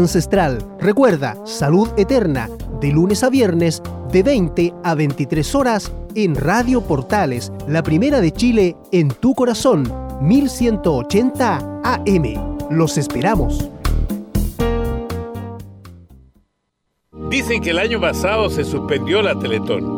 Ancestral. Recuerda, Salud Eterna, de lunes a viernes, de 20 a 23 horas, en Radio Portales, la primera de Chile, en tu corazón, 1180 AM. Los esperamos. Dicen que el año pasado se suspendió la Teletón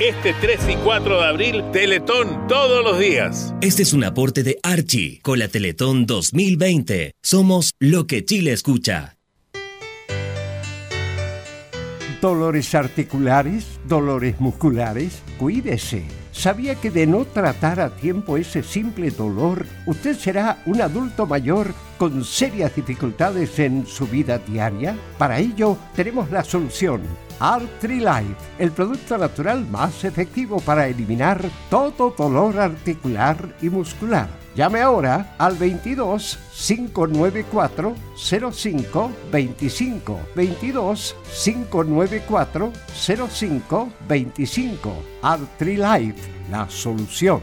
este 3 y 4 de abril, Teletón todos los días. Este es un aporte de Archie con la Teletón 2020. Somos lo que Chile escucha. Dolores articulares, dolores musculares, cuídese. ¿Sabía que de no tratar a tiempo ese simple dolor, usted será un adulto mayor con serias dificultades en su vida diaria? Para ello, tenemos la solución Life, el producto natural más efectivo para eliminar todo dolor articular y muscular. Llame ahora al 22 594 05 25 22 594 05 25 Life, la solución.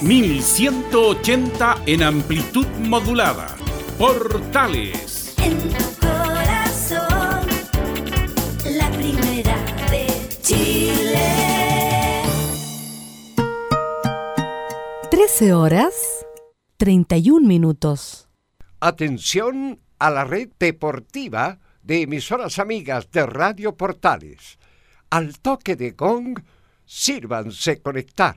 1180 en amplitud modulada. Portales. En tu corazón, la primera de Chile. 13 horas 31 minutos. Atención a la red deportiva de emisoras amigas de Radio Portales. Al toque de gong, sírvanse conectar.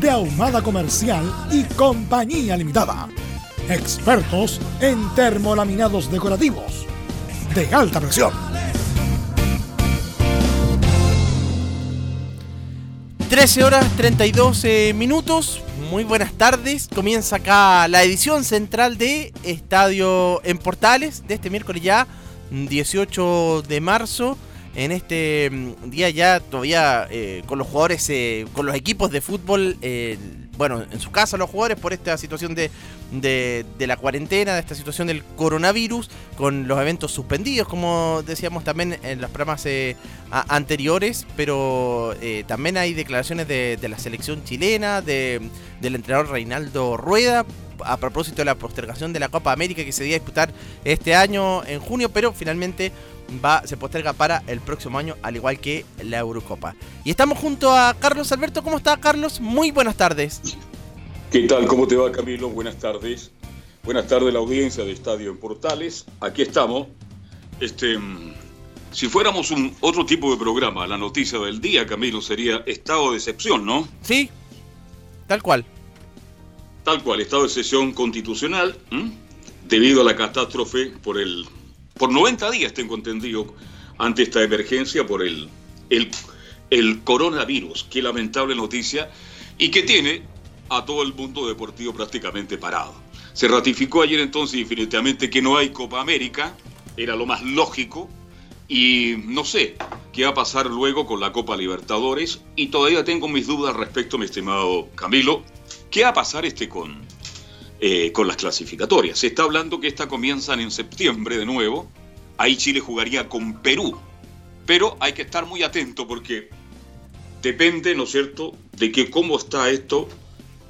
de Ahumada Comercial y Compañía Limitada. Expertos en termolaminados decorativos de alta presión. 13 horas 32 eh, minutos. Muy buenas tardes. Comienza acá la edición central de Estadio en Portales de este miércoles ya 18 de marzo en este mm, día ya todavía eh, con los jugadores, eh, con los equipos de fútbol eh, bueno, en su casa los jugadores por esta situación de, de, la cuarentena, de esta situación del coronavirus, con los eventos suspendidos, como decíamos también en los programas eh, anteriores, pero también hay declaraciones de, de la selección chilena, de, del entrenador Reinaldo Rueda, a propósito de la postergación de la Copa América que se iba a disputar este año en junio, pero finalmente va, se posterga para el próximo año, al igual que la Eurocopa. Y estamos junto a Carlos Alberto. ¿Cómo está, Carlos? Muy buenas tardes. ¿Qué tal? ¿Cómo te va, Camilo? Buenas tardes. Buenas tardes, la audiencia de Estadio en Portales. Aquí estamos. Este, si fuéramos un otro tipo de programa, la noticia del día, Camilo, sería estado de excepción, ¿no? Sí, tal cual. Tal cual, estado de excepción constitucional, debido a la catástrofe por el por 90 días, tengo entendido, ante esta emergencia por el, el, coronavirus. Qué lamentable noticia y que tiene a todo el mundo deportivo prácticamente parado. Se ratificó ayer entonces definitivamente que no hay Copa América, era lo más lógico, y no sé qué va a pasar luego con la Copa Libertadores, y todavía tengo mis dudas respecto, mi estimado Camilo, qué va a pasar este con, eh, con las clasificatorias. Se está hablando que estas comienzan en septiembre de nuevo, ahí Chile jugaría con Perú, pero hay que estar muy atento porque depende, ¿no es cierto?, de que cómo está esto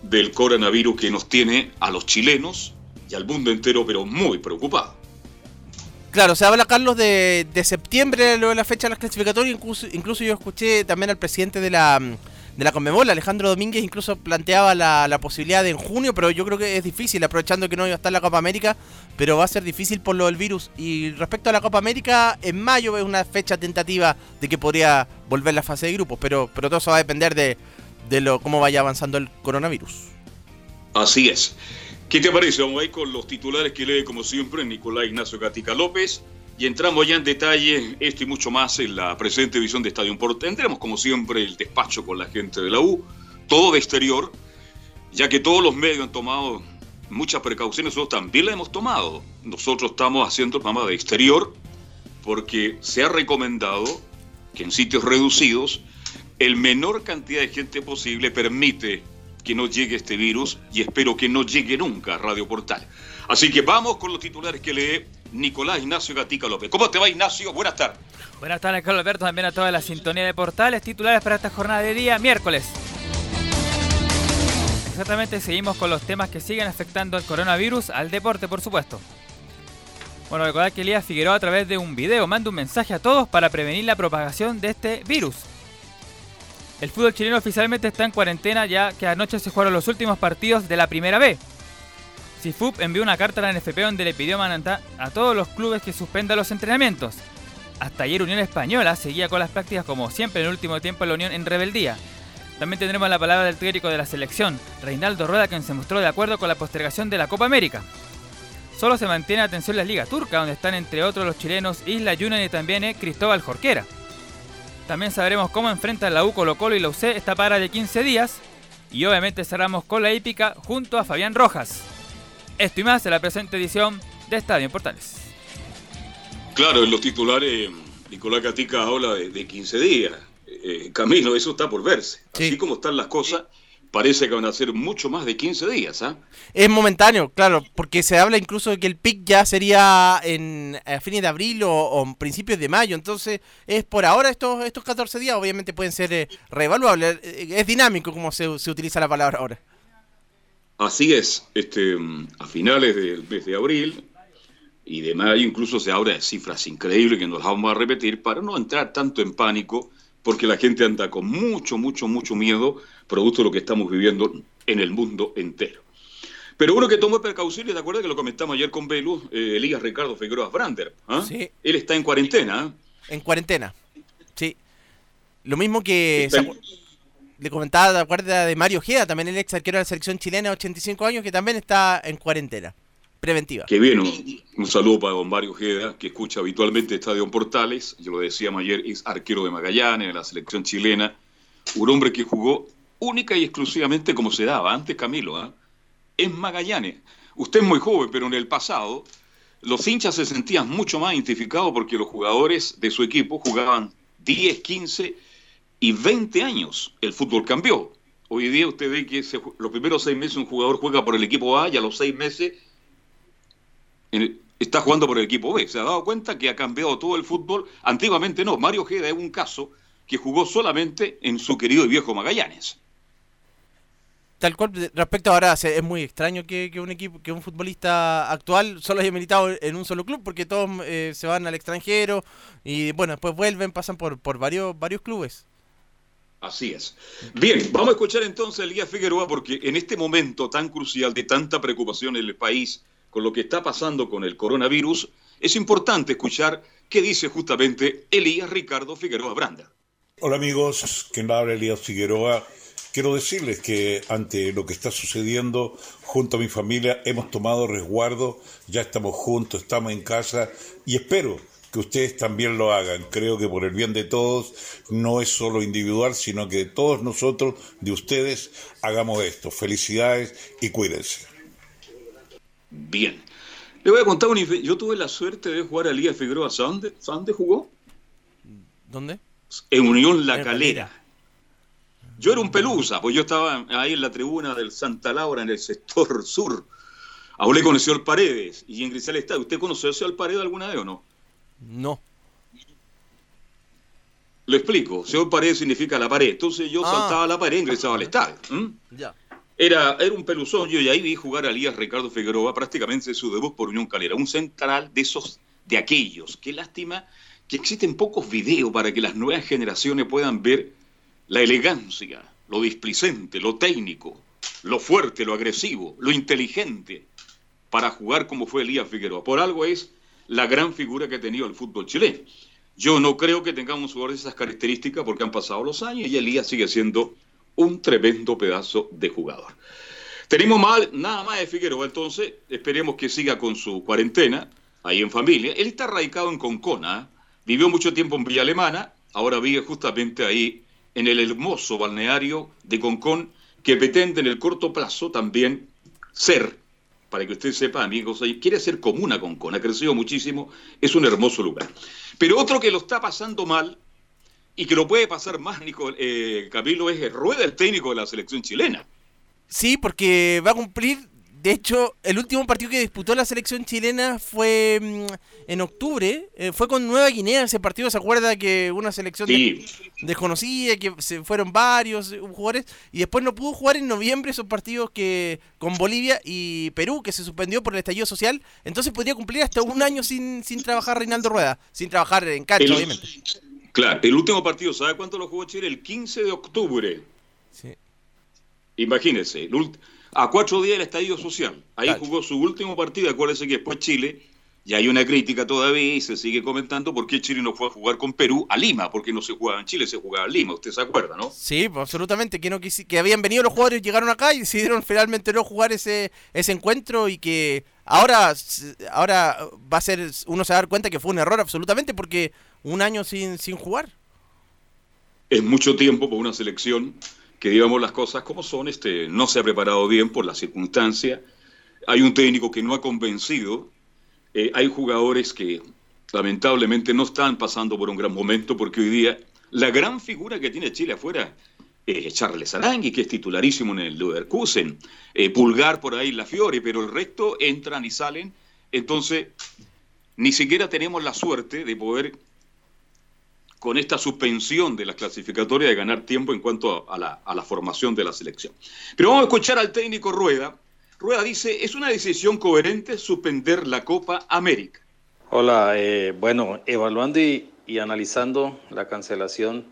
del coronavirus que nos tiene a los chilenos y al mundo entero, pero muy preocupados. Claro, se habla, Carlos, de, de septiembre, luego de la fecha de las clasificatorias. Incluso, incluso yo escuché también al presidente de la, de la Conmebol, Alejandro Domínguez, incluso planteaba la, posibilidad de en junio, pero yo creo que es difícil, aprovechando que no iba a estar la Copa América, pero va a ser difícil por lo del virus. Y respecto a la Copa América, en mayo es una fecha tentativa de que podría volver la fase de grupos, pero, pero todo eso va a depender de, lo, cómo vaya avanzando el coronavirus. Así es. ¿Qué te parece? Vamos a ir con los titulares que lee, como siempre, Nicolás Ignacio Gatica López. Y entramos ya en detalle, esto y mucho más, en la presente edición de Estadio Porto. Tendremos, como siempre, el despacho con la gente de la U, todo de exterior, ya que todos los medios han tomado muchas precauciones, nosotros también las hemos tomado. Nosotros estamos haciendo el programa de exterior porque se ha recomendado que en sitios reducidos el menor cantidad de gente posible permite que no llegue este virus y espero que no llegue nunca a Radio Portal. Así que vamos con los titulares que lee Nicolás Ignacio Gatica López. ¿Cómo te va Ignacio? Buenas tardes. Buenas tardes, Carlos Alberto, también a toda la sintonía de portales titulares para esta jornada de día, miércoles. Exactamente, seguimos con los temas que siguen afectando al coronavirus, al deporte, por supuesto. Bueno, recordad que Elías Figueroa a través de un video manda un mensaje a todos para prevenir la propagación de este virus. El fútbol chileno oficialmente está en cuarentena ya que anoche se jugaron los últimos partidos de la primera B. CIFUP envió una carta a la NFP donde le pidió manata a todos los clubes que suspendan los entrenamientos. Hasta ayer Unión Española seguía con las prácticas como siempre en el último tiempo la Unión en rebeldía. También tendremos la palabra del técnico de la selección, Reinaldo Rueda, quien se mostró de acuerdo con la postergación de la Copa América. Solo se mantiene atención la Liga Turca, donde están entre otros los chilenos Isla Yunan y también eh, Cristóbal Jorquera. También sabremos cómo enfrentan la U Colo y la UC esta para de 15 días. Y obviamente cerramos con la hípica junto a Fabián Rojas. Esto y más en la presente edición de Estadio en Portales. Claro, en los titulares Nicolás Gatica habla de, de 15 días. Eh, Camilo, eso está por verse. Así como están las cosas, parece que van a ser mucho más de 15 días. ¿ah? Es momentáneo, claro, porque se habla incluso de que el pic ya sería en a fines de abril o, o principios de mayo. Entonces, es por ahora estos, estos 14 días, obviamente pueden ser eh, reevaluables. Eh, Es dinámico como se, se utiliza la palabra ahora. Así es, este, a finales del mes de abril y de mayo incluso se habla de cifras increíbles que nos las vamos a repetir para no entrar tanto en pánico, porque la gente anda con mucho, mucho, mucho miedo, producto de lo que estamos viviendo en el mundo entero. Pero uno que tomó precauciones, ¿te acuerdas que lo comentamos ayer con Belu? Eh, Elías Ricardo Figueroa Brander. ¿ah? Sí. Él está en cuarentena. ¿ah? En cuarentena. Sí. Lo mismo que Está le comentaba, ¿te acuerdas de Mario Ojeda, también el ex arquero de la selección chilena de 85 años, que también está en cuarentena preventiva. Que bien, un, saludo para don Mario Ojeda, que escucha habitualmente Estadio Portales. Yo lo decíamos ayer, es arquero de Magallanes, de la selección chilena. Un hombre que jugó única y exclusivamente como se daba antes, Camilo, ¿ah? en Magallanes. Usted es muy joven, pero en el pasado los hinchas se sentían mucho más identificados porque los jugadores de su equipo jugaban 10, 15 y 20 años. El fútbol cambió. Hoy día usted ve que se- los primeros seis meses un jugador juega por el equipo A y a los seis meses el- está jugando por el equipo B. ¿Se ha dado cuenta que ha cambiado todo el fútbol? Antiguamente no. Mario Ojeda es un caso que jugó solamente en su querido y viejo Magallanes. Tal cual, respecto ahora, es muy extraño que, que un equipo, que un futbolista actual solo haya militado en un solo club, porque todos eh, se van al extranjero y bueno, después vuelven, pasan por, por varios, varios clubes. Así es. Bien, vamos a escuchar entonces a Elías Figueroa porque en este momento tan crucial de tanta preocupación en el país con lo que está pasando con el coronavirus, es importante escuchar qué dice justamente Elías Ricardo Figueroa Branda. Hola amigos, quien habla Elías Figueroa. Quiero decirles que ante lo que está sucediendo, junto a mi familia hemos tomado resguardo, ya estamos juntos, estamos en casa y espero que ustedes también lo hagan. Creo que por el bien de todos no es solo individual, sino que todos nosotros, de ustedes, hagamos esto. Felicidades y cuídense. Bien. Le voy a contar un... Yo tuve la suerte de jugar a Elías Figueroa. ¿Sabe dónde, sabe dónde jugó? ¿Dónde? En Unión La En Calera. Yo era un pelusa, pues yo estaba ahí en la tribuna del Santa Laura, en el sector sur. Hablé con el señor Paredes y ingresé al estadio. ¿Usted conoció al señor Paredes alguna vez o no? No. Lo explico. Señor Paredes significa la pared. Entonces yo Ah. saltaba a la pared e ingresaba al estadio. Era, era un peluzón. Yo y ahí vi jugar a Elías Ricardo Figueroa prácticamente su debut por Unión Calera. Un central de esos, de aquellos. Qué lástima que existen pocos videos para que las nuevas generaciones puedan ver la elegancia, lo displicente, lo técnico, lo fuerte, lo agresivo, lo inteligente para jugar como fue Elías Figueroa. Por algo es la gran figura que ha tenido el fútbol chileno. Yo no creo que tengamos un jugador de esas características porque han pasado los años y Elías sigue siendo un tremendo pedazo de jugador. Tenemos mal, nada más de Figueroa, entonces esperemos que siga con su cuarentena ahí en familia. Él está radicado en Concona, ¿eh? vivió mucho tiempo en Villa Alemana, ahora vive justamente ahí en el hermoso balneario de Concón, que pretende en el corto plazo también ser, para que usted sepa, amigos, quiere ser comuna Concón, ha crecido muchísimo, es un hermoso lugar. Pero otro que lo está pasando mal y que lo puede pasar más, Nico, eh, Camilo, es Rueda, el técnico de la selección chilena. Sí, porque va a cumplir. De hecho, el último partido que disputó la selección chilena fue mm, en octubre. eh, fue con Nueva Guinea ese partido. ¿Se acuerda que una selección de- desconocida, que se fueron varios eh, jugadores? Y después no pudo jugar en noviembre esos partidos que con Bolivia y Perú, que se suspendió por el estallido social. Entonces podría cumplir hasta un año sin, sin trabajar Reinaldo Rueda. Sin trabajar en cancha, obviamente. Claro, el último partido, ¿sabe cuánto lo jugó Chile? El 15 de octubre. Sí. Imagínense, el ult- a cuatro días del estallido social. Ahí jugó su último partido. Acuérdense que después Chile, y hay una crítica todavía y se sigue comentando por qué Chile no fue a jugar con Perú a Lima, porque no se jugaba en Chile, se jugaba en Lima. Usted se acuerda, ¿no? Sí, pues, absolutamente, que no quisi- que habían venido los jugadores, llegaron acá y decidieron finalmente no jugar ese, ese encuentro y que ahora, ahora va a ser, uno se va a dar cuenta que fue un error absolutamente porque un año sin, sin jugar. Es mucho tiempo por una selección que, digamos las cosas como son, este, no se ha preparado bien por las circunstancias. Hay un técnico que no ha convencido. Eh, hay jugadores que lamentablemente no están pasando por un gran momento porque hoy día la gran figura que tiene Chile afuera es Charles Arangui, que es titularísimo en el Leverkusen. Eh, Pulgar por ahí, La Fiore, pero el resto entran y salen. Entonces, ni siquiera tenemos la suerte de poder con esta suspensión de las clasificatorias de ganar tiempo en cuanto a, la, formación de la selección. Pero vamos a escuchar al técnico Rueda. Rueda dice, es una decisión coherente suspender la Copa América. Hola, eh, bueno, evaluando y, y analizando la cancelación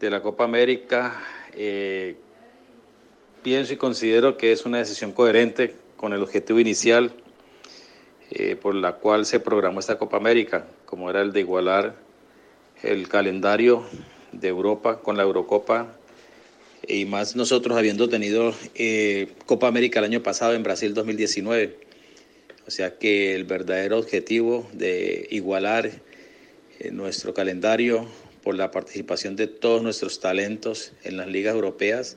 de la Copa América, eh, pienso y considero que es una decisión coherente con el objetivo inicial eh, por la cual se programó esta Copa América, como era el de igualar el calendario de Europa con la Eurocopa y más nosotros habiendo tenido eh, Copa América el año pasado en Brasil 2019. O sea que el verdadero objetivo de igualar eh, nuestro calendario por la participación de todos nuestros talentos en las ligas europeas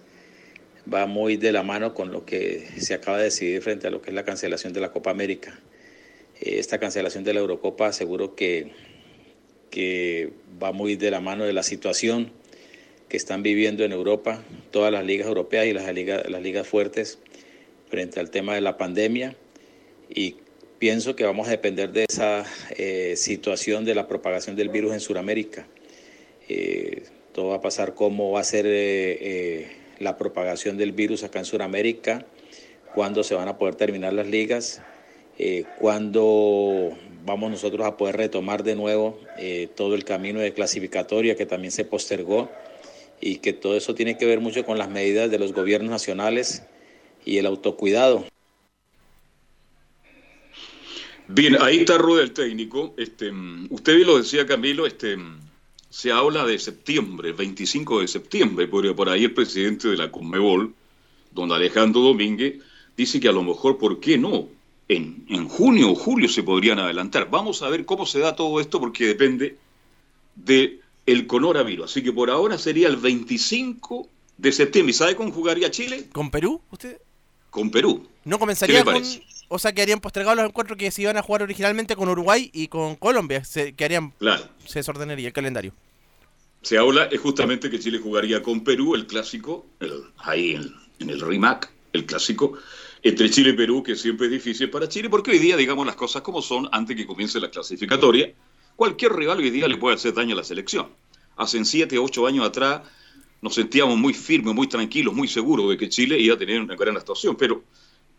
va muy de la mano con lo que se acaba de decidir frente a lo que es la cancelación de la Copa América. Eh, esta cancelación de la Eurocopa seguro que, que va muy de la mano de la situación que están viviendo en Europa, todas las ligas europeas y las ligas, las ligas fuertes frente al tema de la pandemia y pienso que vamos a depender de esa eh, situación de la propagación del virus en Sudamérica. Eh, todo va a pasar cómo va a ser eh, la propagación del virus acá en Sudamérica, cuándo se van a poder terminar las ligas, cuándo vamos nosotros a poder retomar de nuevo todo el camino de clasificatoria que también se postergó y que todo eso tiene que ver mucho con las medidas de los gobiernos nacionales y el autocuidado. Bien, ahí está Rueda el técnico. Este, usted lo decía, Camilo, este, se habla de septiembre, 25 de septiembre, porque por ahí el presidente de la Conmebol, don Alejandro Domínguez, dice que a lo mejor, ¿por qué no? En, en junio o julio se podrían adelantar. Vamos a ver cómo se da todo esto, porque depende del el coronavirus. Así que por ahora sería el 25 de septiembre. ¿Y sabe cómo jugaría Chile? ¿Con Perú, usted? Con Perú. ¿No comenzaría con, o sea, que harían postergados los encuentros que se iban a jugar originalmente con Uruguay y con Colombia. Se, que harían, claro. se desordenaría el calendario. Se habla es justamente que Chile jugaría con Perú el clásico, ahí en, en, el RIMAC, el clásico, entre Chile y Perú, que siempre es difícil para Chile, porque hoy día, digamos las cosas como son, antes que comience la clasificatoria, cualquier rival hoy día le puede hacer daño a la selección. Hace siete, ocho años atrás nos sentíamos muy firmes, muy tranquilos, muy seguros de que Chile iba a tener una gran actuación, pero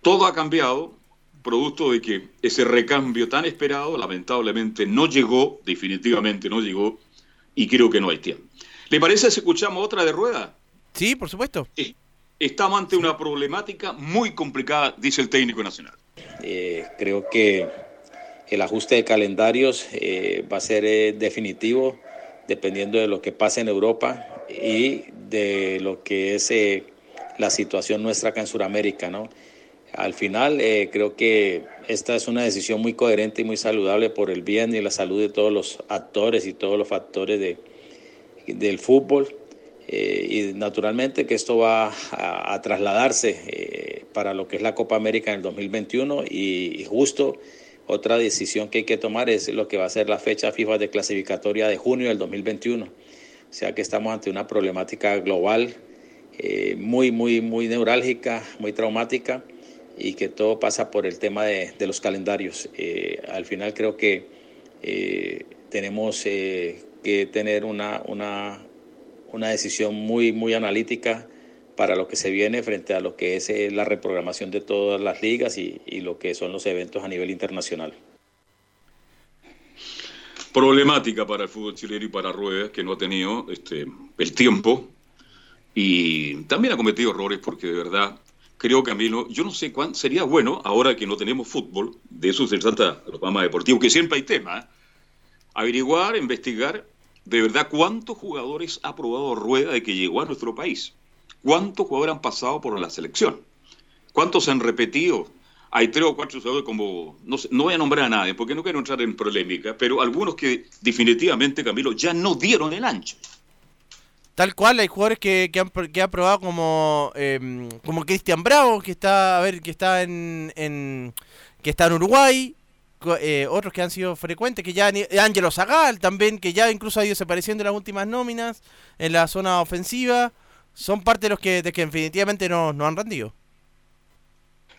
todo ha cambiado producto de que ese recambio tan esperado lamentablemente no llegó, definitivamente no llegó, y creo que no hay tiempo. ¿Le parece si escuchamos otra de rueda? Sí, por supuesto. Estamos ante una problemática muy complicada, dice el técnico nacional. Eh, creo que el ajuste de calendarios eh, va a ser eh, definitivo dependiendo de lo que pase en Europa y de lo que es la situación nuestra acá en Sudamérica, ¿no? Al final eh, creo que esta es una decisión muy coherente y muy saludable por el bien y la salud de todos los actores y todos los factores de, del fútbol. Eh, y naturalmente que esto va a, trasladarse eh, para lo que es la Copa América en el 2021 y, y, justo otra decisión que hay que tomar es lo que va a ser la fecha FIFA de clasificatoria de junio del 2021. O sea que estamos ante una problemática global muy, muy, muy neurálgica, muy traumática y que todo pasa por el tema de, los calendarios. Eh, al final creo que eh, tenemos eh, que tener una, una, una, decisión muy, muy analítica para lo que se viene frente a lo que es la reprogramación de todas las ligas y, y lo que son los eventos a nivel internacional. Problemática para el fútbol chileno y para Ruedas, que no ha tenido este, el tiempo y también ha cometido errores porque de verdad creo, Camilo, yo no sé cuán sería bueno, ahora que no tenemos fútbol, de eso se trata los programas deportivos, que siempre hay tema, ¿eh? averiguar, investigar de verdad cuántos jugadores ha probado Rueda de que llegó a nuestro país, cuántos jugadores han pasado por la selección, cuántos han repetido. Hay tres o cuatro jugadores como, no, voy a nombrar a nadie porque no quiero entrar en polémica, pero algunos que definitivamente, Camilo, ya no dieron el ancho. Tal cual, hay jugadores que, han, que probado como eh, como Cristian Bravo, que está a ver que está en que está en Uruguay, eh, otros que han sido frecuentes, que ya Ángelo Zagal también, que ya incluso ha ido desapareciendo en las últimas nóminas en la zona ofensiva, son parte de los que, de que definitivamente no, no han rendido.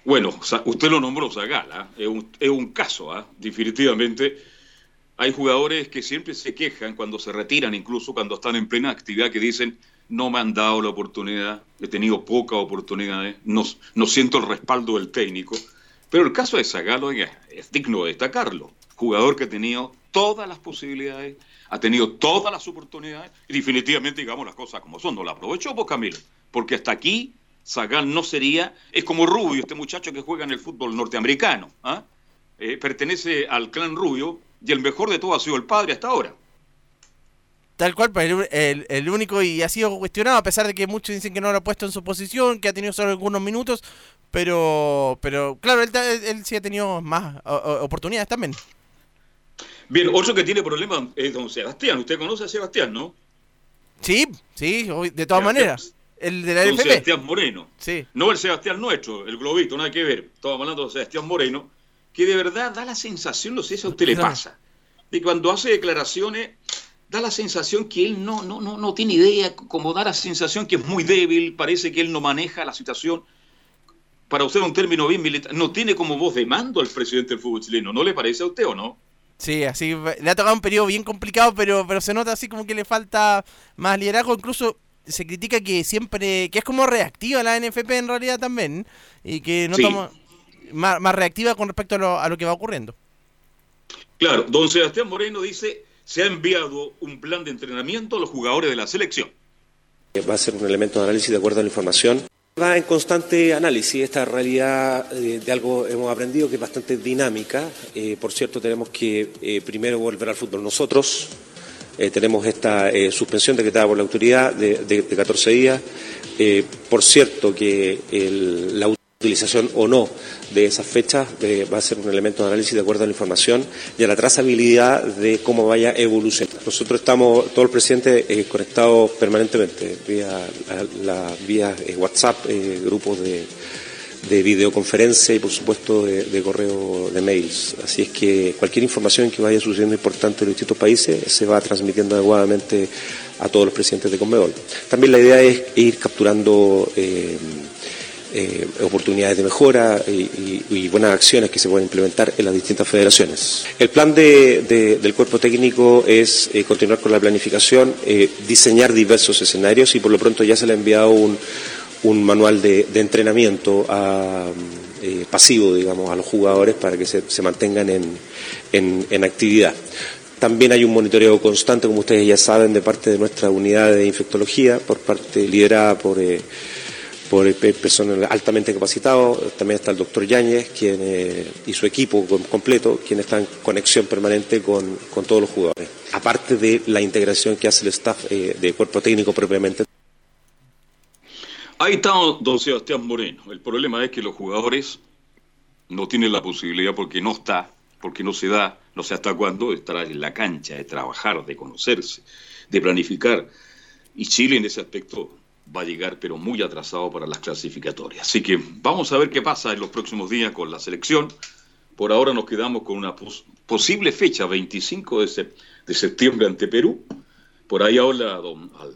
Bueno, usted lo nombró Zagal, ¿ah? es, un, es un caso, ¿ah? definitivamente hay jugadores que siempre se quejan cuando se retiran, incluso cuando están en plena actividad, que dicen, no me han dado la oportunidad, he tenido pocas oportunidades, no, no siento el respaldo del técnico. Pero el caso de Zagalo es, digno de destacarlo. Jugador que ha tenido todas las posibilidades, ha tenido todas las oportunidades y definitivamente, digamos las cosas como son, no la aprovechó, pues Camilo, porque hasta aquí Zagal no sería, es como Rubio, este muchacho que juega en el fútbol norteamericano, ¿ah? eh, pertenece al clan Rubio, y el mejor de todo ha sido el padre hasta ahora. Tal cual, pues, el, el, único y ha sido cuestionado, a pesar de que muchos dicen que no lo ha puesto en su posición, que ha tenido solo algunos minutos, pero pero claro, él, él, sí ha tenido más oportunidades también. Bien, otro que tiene problemas es don Sebastián. Usted conoce a Sebastián, ¿no? Sí, sí, de todas maneras. El de la don Sebastián Moreno. Sí. No el Sebastián nuestro, el globito, nada que ver. Estamos hablando de Sebastián Moreno que de verdad da la sensación, no sé si a usted le pasa, de cuando hace declaraciones da la sensación que él no, no, no, no tiene idea, como da la sensación que es muy débil, parece que él no maneja la situación. Para usar un término bien militar, no tiene como voz de mando al presidente del fútbol chileno, ¿no le parece a usted o no? Sí, así le ha tocado un periodo bien complicado, pero, pero se nota así como que le falta más liderazgo. Incluso se critica que siempre, que es como reactiva la NFP en realidad también, y que no Sí. toma más, más reactiva con respecto a lo, a lo que va ocurriendo. Claro, don Sebastián Moreno dice, se ha enviado un plan de entrenamiento a los jugadores de la selección. Va a ser un elemento de análisis de acuerdo a la información. Va en constante análisis. Esta realidad eh, de algo hemos aprendido que es bastante dinámica. Eh, por cierto, tenemos que eh, primero volver al fútbol nosotros. Eh, tenemos esta eh, suspensión decretada por la autoridad de, de- de 14 días. Eh, por cierto, que el- la utilización o no de esas fechas eh, va a ser un elemento de análisis de acuerdo a la información y a la trazabilidad de cómo vaya evolucionando. Nosotros estamos, todo el presidente, eh, conectados permanentemente vía, la, vía eh, WhatsApp, eh, grupos de, de videoconferencia y por supuesto de, de correo de mails. Así es que cualquier información que vaya sucediendo importante en los distintos países se va transmitiendo adecuadamente a todos los presidentes de Conmebol. También la idea es ir capturando eh, oportunidades de mejora y, buenas acciones que se pueden implementar en las distintas federaciones. El plan de- de- del cuerpo técnico es eh, continuar con la planificación, eh, diseñar diversos escenarios y por lo pronto ya se le ha enviado un, manual de, entrenamiento a, pasivo, digamos, a los jugadores para que se, mantengan en, actividad. También hay un monitoreo constante, como ustedes ya saben, de parte de nuestra unidad de infectología, por parte liderada por, por pe- personal altamente capacitado. También está el doctor Yáñez quien, eh, y su equipo com- completo, quien está en conexión permanente con, con todos los jugadores. Aparte de la integración que hace el staff eh, de cuerpo técnico propiamente. Ahí está don Sebastián Moreno. El problema es que los jugadores no tienen la posibilidad porque no está, porque no se da, no sé hasta cuándo, de estar en la cancha, de trabajar, de conocerse, de planificar. Y Chile en ese aspecto va a llegar, pero muy atrasado para las clasificatorias. Así que vamos a ver qué pasa en los próximos días con la selección. Por ahora nos quedamos con una pos- posible fecha, 25 de, sep- de septiembre ante Perú. Por ahí habla don Al-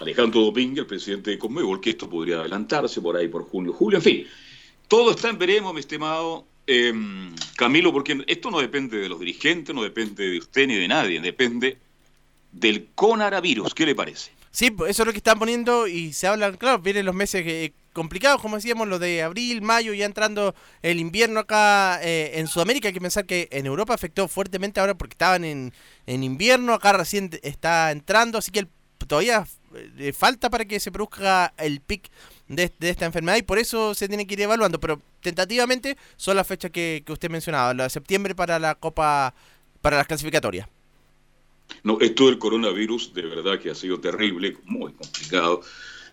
Alejandro Domínguez, el presidente de Conmebol, que esto podría adelantarse por ahí por junio, julio, en fin. Todo está en veremos, mi estimado eh, Camilo, porque esto no depende de los dirigentes, no depende de usted ni de nadie, depende del coronavirus. ¿Qué le parece? Sí, eso es lo que están poniendo y se hablan, claro, vienen los meses eh, complicados, como decíamos, los de abril, mayo, ya entrando el invierno acá eh, en Sudamérica. Hay que pensar que en Europa afectó fuertemente ahora porque estaban en, en invierno, acá recién está entrando, así que el- todavía eh, falta para que se produzca el pic de, de esta enfermedad y por eso se tiene que ir evaluando, pero tentativamente son las fechas que, que usted mencionaba, la de septiembre para la Copa, para las clasificatorias. No, esto del coronavirus de verdad que ha sido terrible, muy complicado,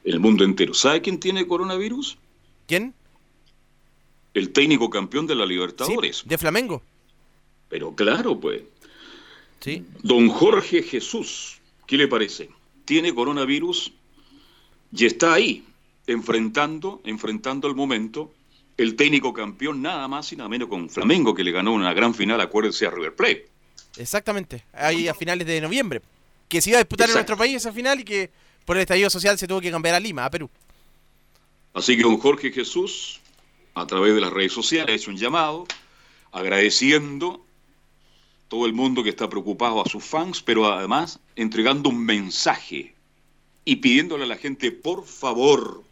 el mundo entero. ¿Sabe quién tiene coronavirus? ¿Quién? El técnico campeón de la Libertadores. de Flamengo. Pero claro, pues. Sí. Don Jorge Jesús, ¿qué le parece? Tiene coronavirus y está ahí, enfrentando, enfrentando el momento, el técnico campeón nada más y nada menos con Flamengo, que le ganó una gran final, acuérdense, a River Plate. Exactamente, ahí a finales de noviembre. Que se iba a disputar en nuestro país esa final y que por el estallido social se tuvo que cambiar a Lima, a Perú. Así que don Jorge Jesús, a través de las redes sociales, ha hecho un llamado agradeciendo todo el mundo que está preocupado a sus fans, pero además entregando un mensaje y pidiéndole a la gente, por favor,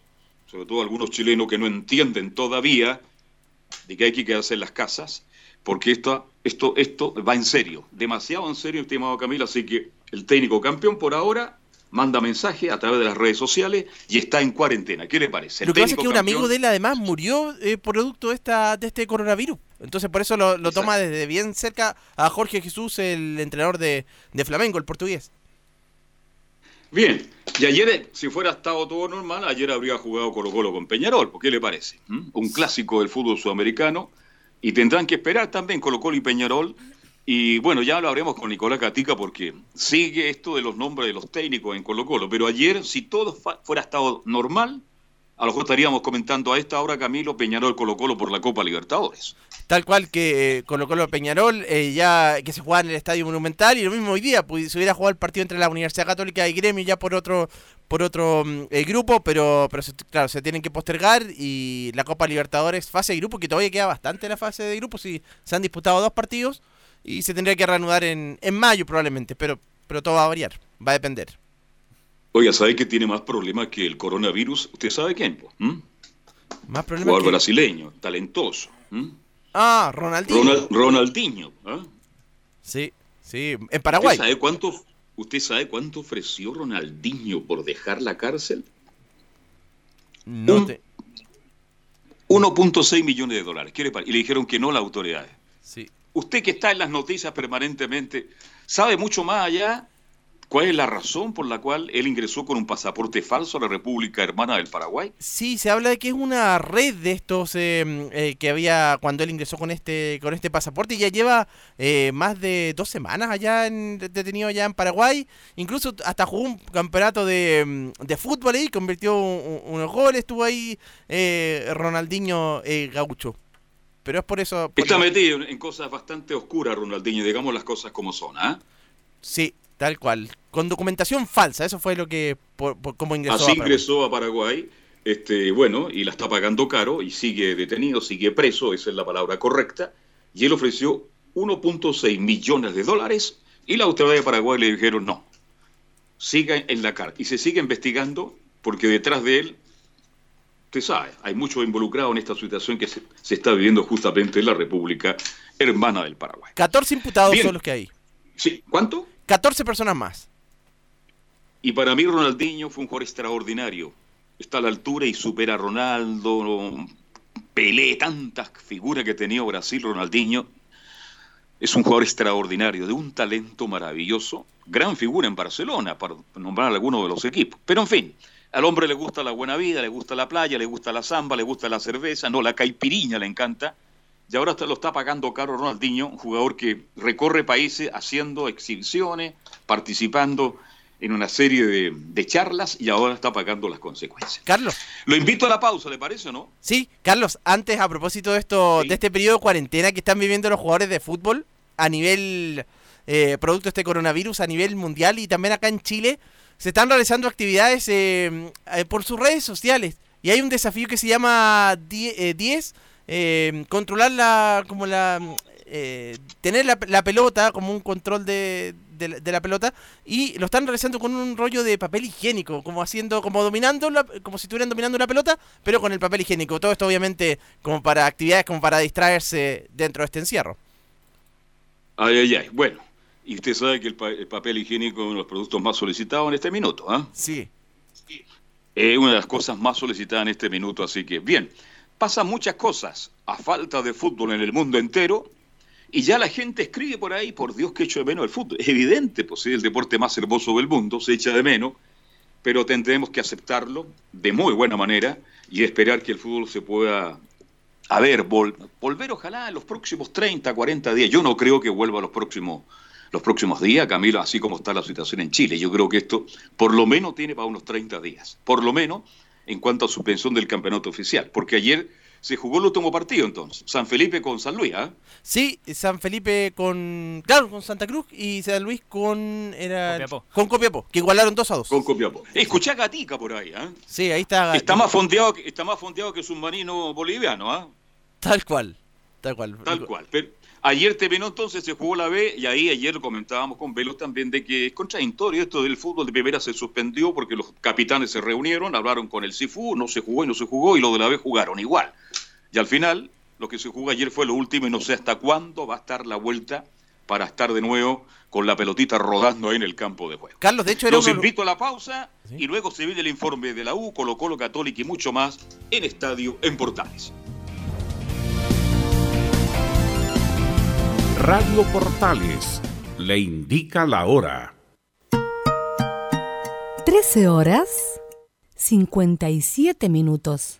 sobre todo algunos chilenos que no entienden todavía de que hay que quedarse en las casas, porque esto, esto, esto va en serio, demasiado en serio, estimado Camilo, así que el técnico campeón por ahora manda mensaje a través de las redes sociales y está en cuarentena. ¿Qué le parece? El Lo que pasa es que un amigo de él además murió eh, producto de esta de este coronavirus. Entonces por eso lo, lo toma desde bien cerca a Jorge Jesús, el entrenador de, de Flamengo, el portugués. Bien, y ayer, si fuera estado todo normal, ayer habría jugado Colo Colo con Peñarol, ¿por qué le parece? ¿Mm? Un clásico del fútbol sudamericano, y tendrán que esperar también Colo Colo y Peñarol, y bueno, ya lo haremos con Nicolás Catica porque sigue esto de los nombres de los técnicos en Colo Colo, pero ayer, si todo fuera estado normal, A lo mejor estaríamos comentando a esta hora, Camilo, Peñarol Colo Colo por la Copa Libertadores. Tal cual que eh, Colo Colo Peñarol, eh, ya que se jugaba en el Estadio Monumental, y lo mismo hoy día, pues, se hubiera jugado el partido entre la Universidad Católica y Gremio ya por otro por otro mm, eh, grupo, pero, pero se- claro, se tienen que postergar y la Copa Libertadores, fase de grupo, que todavía queda bastante la fase de grupo, si se han disputado dos partidos y se tendría que reanudar en, en mayo probablemente, pero, pero todo va a variar, va a depender. Oiga, ¿sabe que tiene más problemas que el coronavirus? ¿Usted sabe quién? po? ¿Mm? Más problemas Jugador que- brasileño, talentoso. ¿Mm? Ah, Ronaldinho. Ronald- Ronaldinho. ¿ah? Sí, sí, en Paraguay. ¿Usted sabe cuánto, ¿Usted sabe cuánto ofreció Ronaldinho por dejar la cárcel? No te- 1.6 millones de dólares. ¿Qué le pare- Y le dijeron que no las autoridades. Sí. Usted que está en las noticias permanentemente, ¿sabe mucho más allá cuál es la razón por la cual él ingresó con un pasaporte falso a la República Hermana del Paraguay? Sí, se habla de que es una red de estos eh, eh, que había cuando él ingresó con este con este pasaporte y ya lleva eh, más de dos semanas allá en, detenido allá en Paraguay. Incluso hasta jugó un campeonato de, mm, de fútbol ahí, convirtió un- un- unos goles, estuvo ahí Ronaldinho Gaucho. Pero es por eso... por Está eso- metido en- en cosas bastante oscuras, Ronaldinho, digamos las cosas como son, ¿ah? Sí, tal cual. Con documentación falsa, eso fue lo que... Por, por cómo ingresó Así a ingresó a Paraguay, este, bueno, y la está pagando caro y sigue detenido, sigue preso, esa es la palabra correcta, y él ofreció 1.6 millones de dólares y la autoridad de Paraguay le dijeron no, siga en la cárcel. Y se sigue investigando porque detrás de él, usted sabe, hay muchos involucrados en esta situación que se, se está viviendo justamente en la República Hermana del Paraguay. 14 imputados Bien. son los que hay. Sí, ¿cuánto? 14 personas más. Y para mí Ronaldinho fue un jugador extraordinario. Está a la altura y supera a Ronaldo, Pelé, tantas figuras que tenía Brasil, Ronaldinho. Es un jugador extraordinario, de un talento maravilloso. Gran figura en Barcelona, para nombrar algunos de los equipos. Pero en fin, al hombre le gusta la buena vida, le gusta la playa, le gusta la samba, le gusta la cerveza, no, la caipiriña le encanta. Y ahora lo está pagando caro Ronaldinho, un jugador que recorre países haciendo exhibiciones, participando en una serie de, de charlas y ahora está pagando las consecuencias. Carlos. Lo invito a la pausa, ¿le parece o no? Sí, Carlos, antes a propósito de esto, de este periodo de cuarentena que están viviendo los jugadores de fútbol a nivel eh, producto de este coronavirus, a nivel mundial y también acá en Chile, se están realizando actividades eh, eh, por sus redes sociales. Y hay un desafío que se llama die- eh, 10, eh, controlar la, como la, eh, tener la, la pelota, como un control de, de la- de la pelota, y lo están realizando con un rollo de papel higiénico, como haciendo, como dominando, la- como si estuvieran dominando una pelota, pero con el papel higiénico. Todo esto obviamente como para actividades, como para distraerse dentro de este encierro. Ay, ay, ay. Bueno, y usted sabe que el, pa- el papel higiénico es uno de los productos más solicitados en este minuto, ¿ah? Sí. Es una de las cosas más solicitadas en este minuto, así que bien. Pasan muchas cosas a falta de fútbol en el mundo entero y ya la gente escribe por ahí, por Dios que echo de menos el fútbol. Es evidente, pues es el deporte más hermoso del mundo, se echa de menos, pero tendremos que aceptarlo de muy buena manera y esperar que el fútbol se pueda, a ver, vol- volver ojalá en los próximos 30, 40 días. Yo no creo que vuelva los próximos, los próximos días, Camilo, así como está la situación en Chile. Yo creo que esto por lo menos tiene para unos 30 días, por lo menos en cuanto a suspensión del campeonato oficial, porque ayer se jugó el último partido entonces, San Felipe con San Luis, ¿ah? Sí, San Felipe con. Claro, con Santa Cruz y San Luis con. Era, Copiapó. Con Copiapó, que igualaron 2 a 2. Con Copiapó. Escuché a Gatica por ahí, ¿ah? Sí, ahí está. Está más fondeado, que- está más fondeado que submarino boliviano, ¿ah? Tal cual. Tal cual. Tal cual. Pero ayer terminó entonces, se jugó la B y ahí ayer lo comentábamos con Velos también de que es contradictorio esto del fútbol de primera se suspendió porque los capitanes se reunieron, hablaron con el Cifú, no se jugó y no se jugó y lo de la B jugaron igual. Y al final lo que se jugó ayer fue lo último y no sé hasta cuándo va a estar la vuelta para estar de nuevo con la pelotita rodando ahí en el campo de juego. Carlos, de hecho, era Los uno- invito a la pausa y luego se viene el informe de la U, Colo Colo Católica y mucho más en Estadio en Portales. Radio Portales le indica la hora. 13 horas 57 minutos.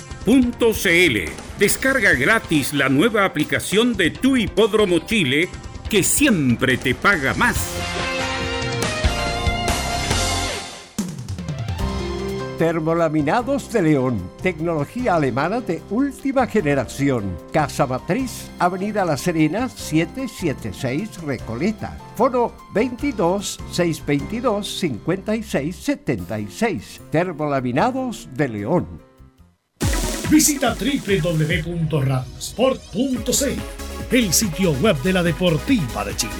Descarga gratis la nueva aplicación de tu hipódromo Chile que siempre te paga más. Termolaminados de León, tecnología alemana de última generación. Casa Matriz, Avenida La Serena, 776 Recoleta. Foro 22 622 56 76. Termolaminados de León. Visita www.radiosport.cl, el sitio web de la Deportiva de Chile.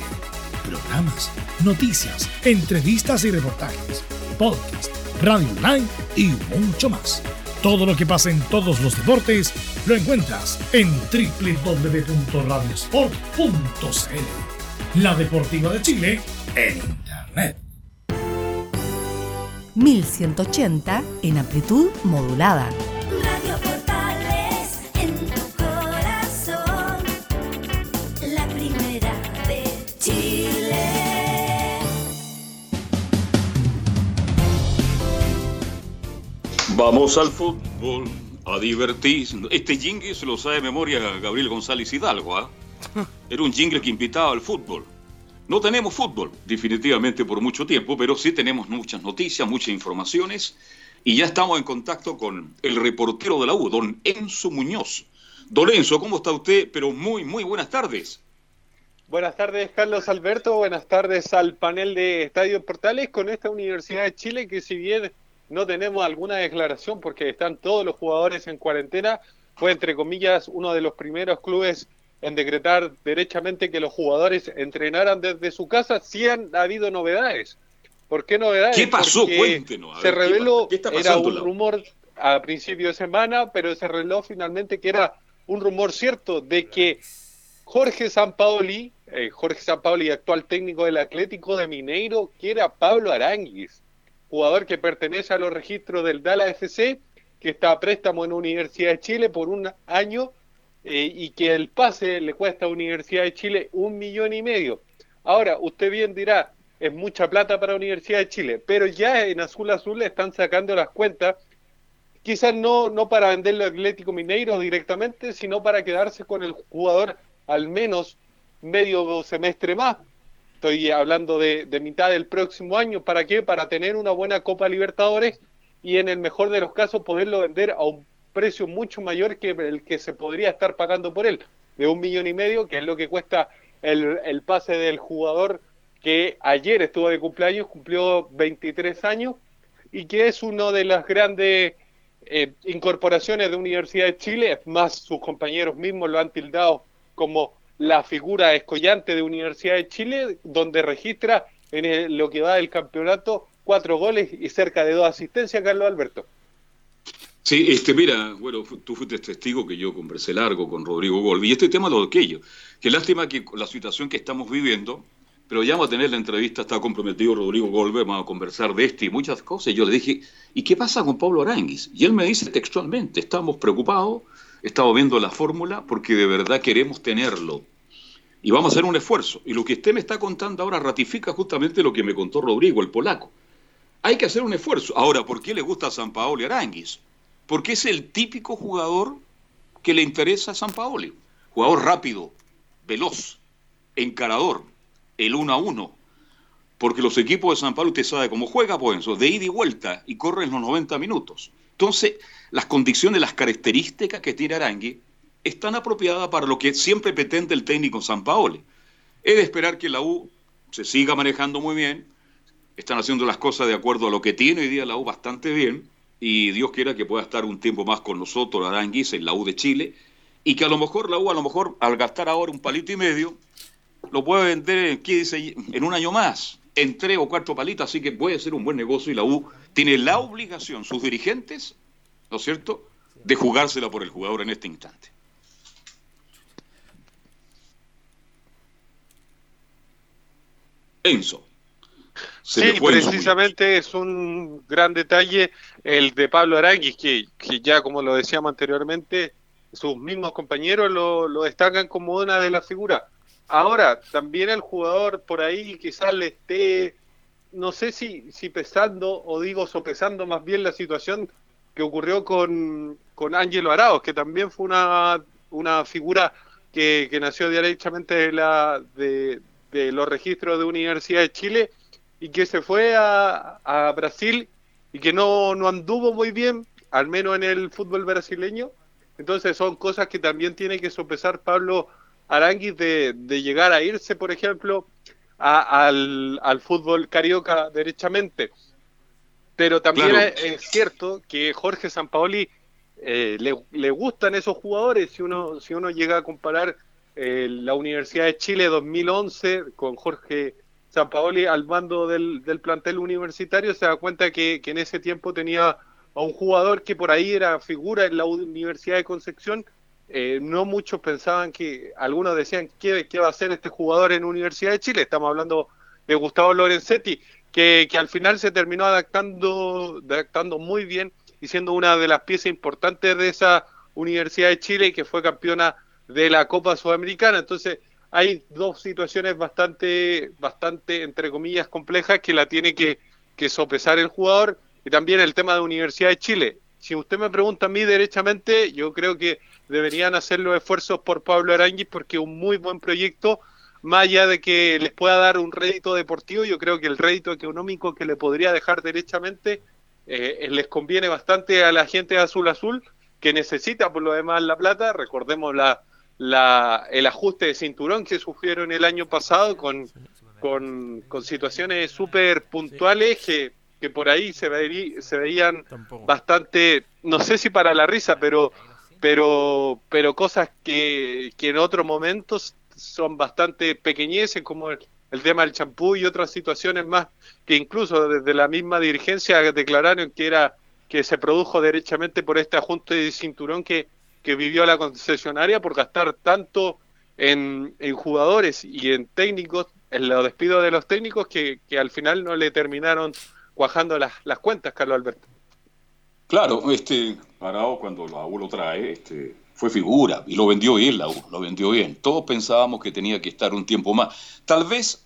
Programas, noticias, entrevistas y reportajes, podcast, radio online y mucho más. Todo lo que pasa en todos los deportes lo encuentras en www.radiosport.cl. La Deportiva de Chile en Internet. 1180 en amplitud modulada. Vamos al fútbol a divertirse. Este jingle se lo sabe de memoria Gabriel González Hidalgo. ¿ah? Era un jingle que invitaba al fútbol. No tenemos fútbol, definitivamente por mucho tiempo, pero sí tenemos muchas noticias, muchas informaciones. Y ya estamos en contacto con el reportero de la U, don Enzo Muñoz. Don Enzo, ¿cómo está usted? Pero muy, muy buenas tardes. Buenas tardes, Carlos Alberto. Buenas tardes al panel de Estadio Portales con esta Universidad de Chile que si bien no tenemos alguna declaración porque están todos los jugadores en cuarentena, fue entre comillas uno de los primeros clubes en decretar derechamente que los jugadores entrenaran desde su casa si han habido novedades. ¿Por qué novedades? ¿Qué pasó? Porque Cuéntenos. Se ver, ¿qué reveló, ¿qué era un rumor a principio de semana, pero se reveló finalmente que era un rumor cierto de que Jorge Sampaoli, eh, Jorge Sampaoli, actual técnico del Atlético de Mineiro, que era Pablo Aranguis, jugador que pertenece a los registros del Dala FC, que está a préstamo en Universidad de Chile por un año eh, y que el pase le cuesta a Universidad de Chile un millón y medio. Ahora, usted bien dirá, es mucha plata para Universidad de Chile, pero ya en Azul Azul le están sacando las cuentas quizás no, no para venderlo al Atlético Mineiro directamente, sino para quedarse con el jugador al menos medio semestre más. Estoy hablando de, mitad del próximo año. ¿Para qué? Para tener una buena Copa Libertadores y en el mejor de los casos poderlo vender a un precio mucho mayor que el que se podría estar pagando por él, de un millón y medio, que es lo que cuesta el, el pase del jugador que ayer estuvo de cumpleaños, cumplió 23 años y que es uno de las grandes eh, incorporaciones de Universidad de Chile, es más, sus compañeros mismos lo han tildado como la figura escollante de Universidad de Chile, donde registra en el- lo que va del campeonato cuatro goles y cerca de dos asistencias, Carlos Alberto. Sí, este, mira, bueno, tú fuiste testigo que yo conversé largo con Rodrigo Golbi. Y este tema lo de aquello. Qué lástima que la situación que estamos viviendo, pero ya vamos a tener la entrevista, está comprometido Rodrigo Golbi, vamos a conversar de este y muchas cosas. Y yo le dije, ¿y qué pasa con Pablo Aranguis? Y él me dice textualmente, estamos preocupados, estamos viendo la fórmula porque de verdad queremos tenerlo. Y vamos a hacer un esfuerzo. Y lo que usted me está contando ahora ratifica justamente lo que me contó Rodrigo, el polaco. Hay que hacer un esfuerzo. Ahora, ¿por qué le gusta a San Paolo Aranguis? Porque es el típico jugador que le interesa a San Paoli. Jugador rápido, veloz, encarador, el uno a uno. Porque los equipos de San Pablo, usted sabe cómo juega, pues, de ida y vuelta, y corren los 90 minutos. Entonces, las condiciones, las características que tiene Arangui están apropiadas para lo que siempre pretende el técnico San Paoli. Es de esperar que la U se siga manejando muy bien, están haciendo las cosas de acuerdo a lo que tiene hoy día la U bastante bien, y Dios quiera que pueda estar un tiempo más con nosotros, Aranguis, en la U de Chile, y que a lo mejor la U, a lo mejor al gastar ahora un palito y medio, lo puede vender en un año más, en tres o cuatro palitos, así que puede ser un buen negocio y la U tiene la obligación, sus dirigentes, ¿no es cierto?, de jugársela por el jugador en este instante. Enzo. Se sí, Enzo precisamente es un gran detalle el de Pablo Aranguis, que, que ya como lo decíamos anteriormente, sus mismos compañeros lo, lo destacan como una de las figuras. Ahora, también el jugador por ahí quizás le esté, no sé si, si pesando, o digo sopesando más bien la situación que ocurrió con, con Ángelo Araos, que también fue una, una figura que, que nació derechamente de, la, de, los registros de Universidad de Chile y que se fue a, Brasil y que no, no anduvo muy bien, al menos en el fútbol brasileño. Entonces son cosas que también tiene que sopesar Pablo Aranguis de, de llegar a irse, por ejemplo, al, al fútbol carioca derechamente. Pero también Claro. es, es cierto que Jorge Sampaoli eh, le, le gustan esos jugadores. Si uno, si uno llega a comparar eh, la Universidad de Chile 2011 con Jorge Sampaoli al mando del, del plantel universitario, se da cuenta que, que en ese tiempo tenía a un jugador que por ahí era figura en la Universidad de Concepción. Eh, no muchos pensaban que, algunos decían, ¿qué, ¿qué va a hacer este jugador en Universidad de Chile? Estamos hablando de Gustavo Lorenzetti, que, que al final se terminó adaptando, adaptando muy bien y siendo una de las piezas importantes de esa Universidad de Chile y que fue campeona de la Copa Sudamericana. Entonces, hay dos situaciones bastante, bastante, entre comillas, complejas que la tiene que, que sopesar el jugador y también el tema de Universidad de Chile. Si usted me pregunta a mí derechamente, yo creo que deberían hacer los esfuerzos por Pablo Aranguis porque es un muy buen proyecto, más allá de que les pueda dar un rédito deportivo, yo creo que el rédito económico que le podría dejar derechamente eh, les conviene bastante a la gente de Azul Azul, que necesita por lo demás la plata. Recordemos la, la, el ajuste de cinturón que sufrieron el año pasado con, con, con situaciones súper puntuales que, que por ahí se, verí- se veían bastante, no sé si para la risa, pero pero pero cosas que, que en otros momentos son bastante pequeñeces, como el, el tema del champú y otras situaciones más que incluso desde la misma dirigencia declararon que era que se produjo derechamente por este ajuste de cinturón que, que vivió la concesionaria por gastar tanto en, en jugadores y en técnicos, en los despidos de los técnicos, que, que al final no le terminaron cuajando las, las cuentas, Carlos Alberto. Claro, este Arao cuando la lo trae, este, fue figura y lo vendió bien la U, lo vendió bien. Todos pensábamos que tenía que estar un tiempo más. Tal vez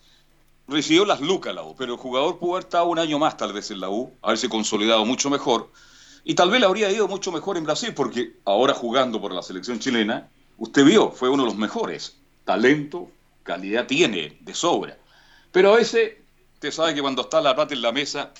recibió las lucas la U, pero el jugador pudo haber estado un año más tal vez en la U, haberse consolidado mucho mejor y tal vez le habría ido mucho mejor en Brasil porque ahora jugando por la selección chilena, usted vio, fue uno de los mejores. Talento, calidad tiene de sobra. Pero a veces, usted sabe que cuando está la plata en la mesa,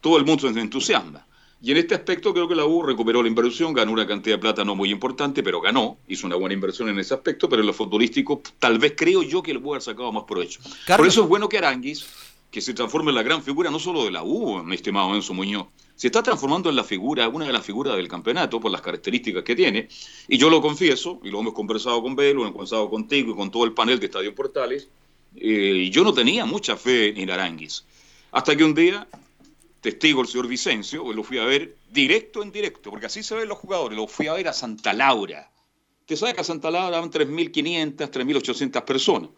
todo el mundo se entusiasma. Y en este aspecto creo que la U recuperó la inversión, ganó una cantidad de plata no muy importante, pero ganó, hizo una buena inversión en ese aspecto, pero en lo futbolístico tal vez creo yo que le puede haber sacado más provecho. Por eso es bueno que Aranguis, que se transforme en la gran figura no solo de la U, mi estimado Enzo Muñoz, se está transformando en la figura, una de las figuras del campeonato por las características que tiene, y yo lo confieso, y lo hemos conversado con Belo, lo hemos conversado contigo y con todo el panel de Estadio Portales, eh, yo no tenía mucha fe en Aranguis, hasta que un día testigo el señor Vicencio, lo fui a ver directo en directo, porque así se ven los jugadores, lo fui a ver a Santa Laura. Usted sabe que a Santa Laura van 3.500, 3.800 personas.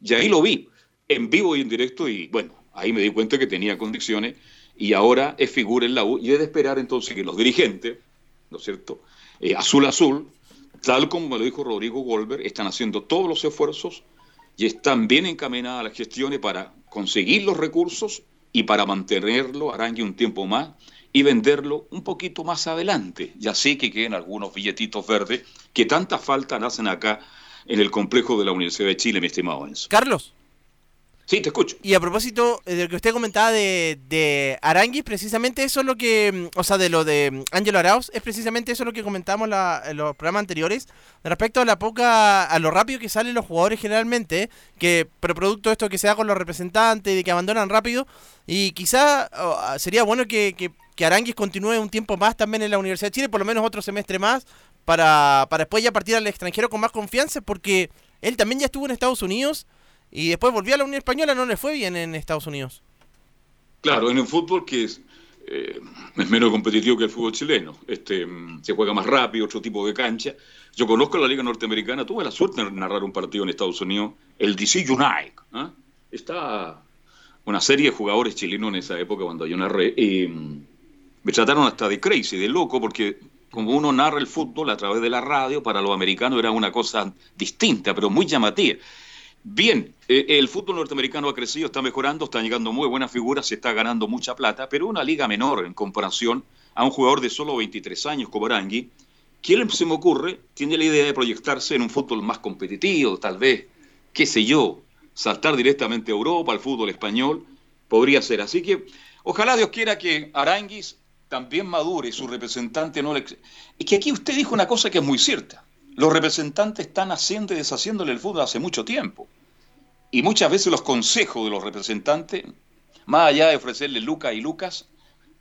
Y ahí lo vi, en vivo y en directo, y bueno, ahí me di cuenta que tenía condiciones, y ahora es figura en la U, y es de esperar entonces que los dirigentes, ¿no es cierto?, Eh, azul azul, tal como me lo dijo Rodrigo Goldberg, están haciendo todos los esfuerzos y están bien encaminadas las gestiones para conseguir los recursos y para mantenerlo Arangui un tiempo más y venderlo un poquito más adelante. Y así que queden algunos billetitos verdes que tanta falta hacen acá en el complejo de la Universidad de Chile, mi estimado Enzo. Carlos. Sí, te escucho. Y a propósito eh, de lo que usted comentaba de, de Aranguis, precisamente eso es lo que, mm, o sea, de lo de mm, Ángelo Arauz, es precisamente eso lo que comentamos la- en los programas anteriores, respecto a la poca, a lo rápido que salen los jugadores generalmente, que pero producto de esto que se da con los representantes, de que abandonan rápido, y quizá oh, ah, sería bueno que, que, que Aranguis continúe un tiempo más también en la Universidad de Chile, por lo menos otro semestre más, para, para después ya partir al extranjero con más confianza, porque él también ya estuvo en Estados Unidos y después volvió a la Unión Española, no le fue bien en Estados Unidos. Claro, en un fútbol que es, eh, es menos competitivo que el fútbol chileno. Este, mm, se juega más rápido, otro tipo de cancha. Yo conozco la liga norteamericana, tuve la suerte de narrar un partido en Estados Unidos, el DC United. ¿ah? Está una serie de jugadores chilenos en esa época cuando yo narré. Mm, me trataron hasta de crazy, de loco, porque como uno narra el fútbol a través de la radio, para los americanos era una cosa distinta, pero muy llamativa. Bien, eh, el fútbol norteamericano ha crecido, está mejorando, están llegando muy buenas figuras, se está ganando mucha plata, pero una liga menor en comparación a un jugador de solo 23 años como Arangui, ¿quién se me ocurre? Tiene la idea de proyectarse en un fútbol más competitivo, tal vez, qué sé yo, saltar directamente a Europa, al fútbol español, podría ser. Así que ojalá Dios quiera que Aranguis también madure, su representante no le... Es que aquí usted dijo una cosa que es muy cierta. Los representantes están haciendo y deshaciéndole el fútbol hace mucho tiempo. Y muchas veces los consejos de los representantes, más allá de ofrecerle Lucas y Lucas,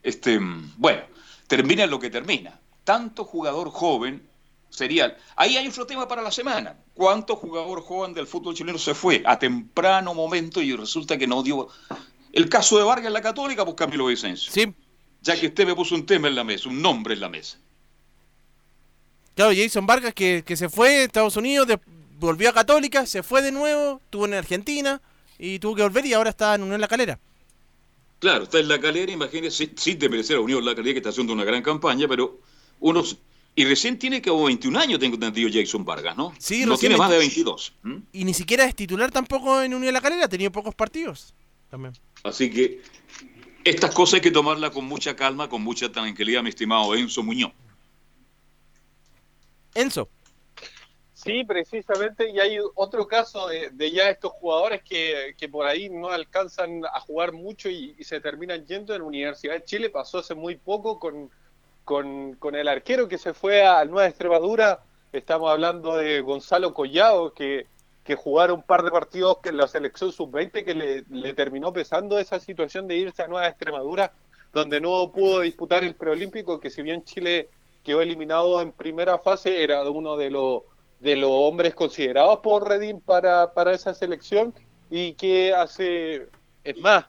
este, bueno, termina en lo que termina. Tanto jugador joven sería... Ahí hay otro tema para la semana. ¿Cuánto jugador joven del fútbol chileno se fue a temprano momento y resulta que no dio... El caso de Vargas en la Católica, pues Camilo Vicencio. Sí. Ya que usted me puso un tema en la mesa, un nombre en la mesa. Claro, Jason Vargas que, que se fue a Estados Unidos, de- volvió a Católica, se fue de nuevo, estuvo en Argentina y tuvo que volver y ahora está en Unión La Calera. Claro, está en la calera, imagínese, sin desmerecer a Unión La Calera, que está haciendo una gran campaña, pero unos... Y recién tiene que 21 años, tengo entendido, Jason Vargas, ¿no? Sí, no tiene más de 20. 22. ¿m? Y ni siquiera es titular tampoco en Unión La Calera, ha tenido pocos partidos. También. Así que estas cosas hay que tomarlas con mucha calma, con mucha tranquilidad, mi estimado Enzo Muñoz. Enzo. Sí, precisamente, y hay otro caso de, ya estos jugadores que, que por ahí no alcanzan a jugar mucho y, se terminan yendo en la Universidad de Chile. Pasó hace muy poco con, con, el arquero que se fue a Nueva Extremadura. Estamos hablando de Gonzalo Collado, que, que jugaron un par de partidos en la selección sub-20 que le, le terminó pesando esa situación de irse a Nueva Extremadura, donde no pudo disputar el preolímpico, que si bien Chile quedó eliminado en primera fase, era uno de los de los hombres considerados por Redim para, para esa selección. Y que hace, es más,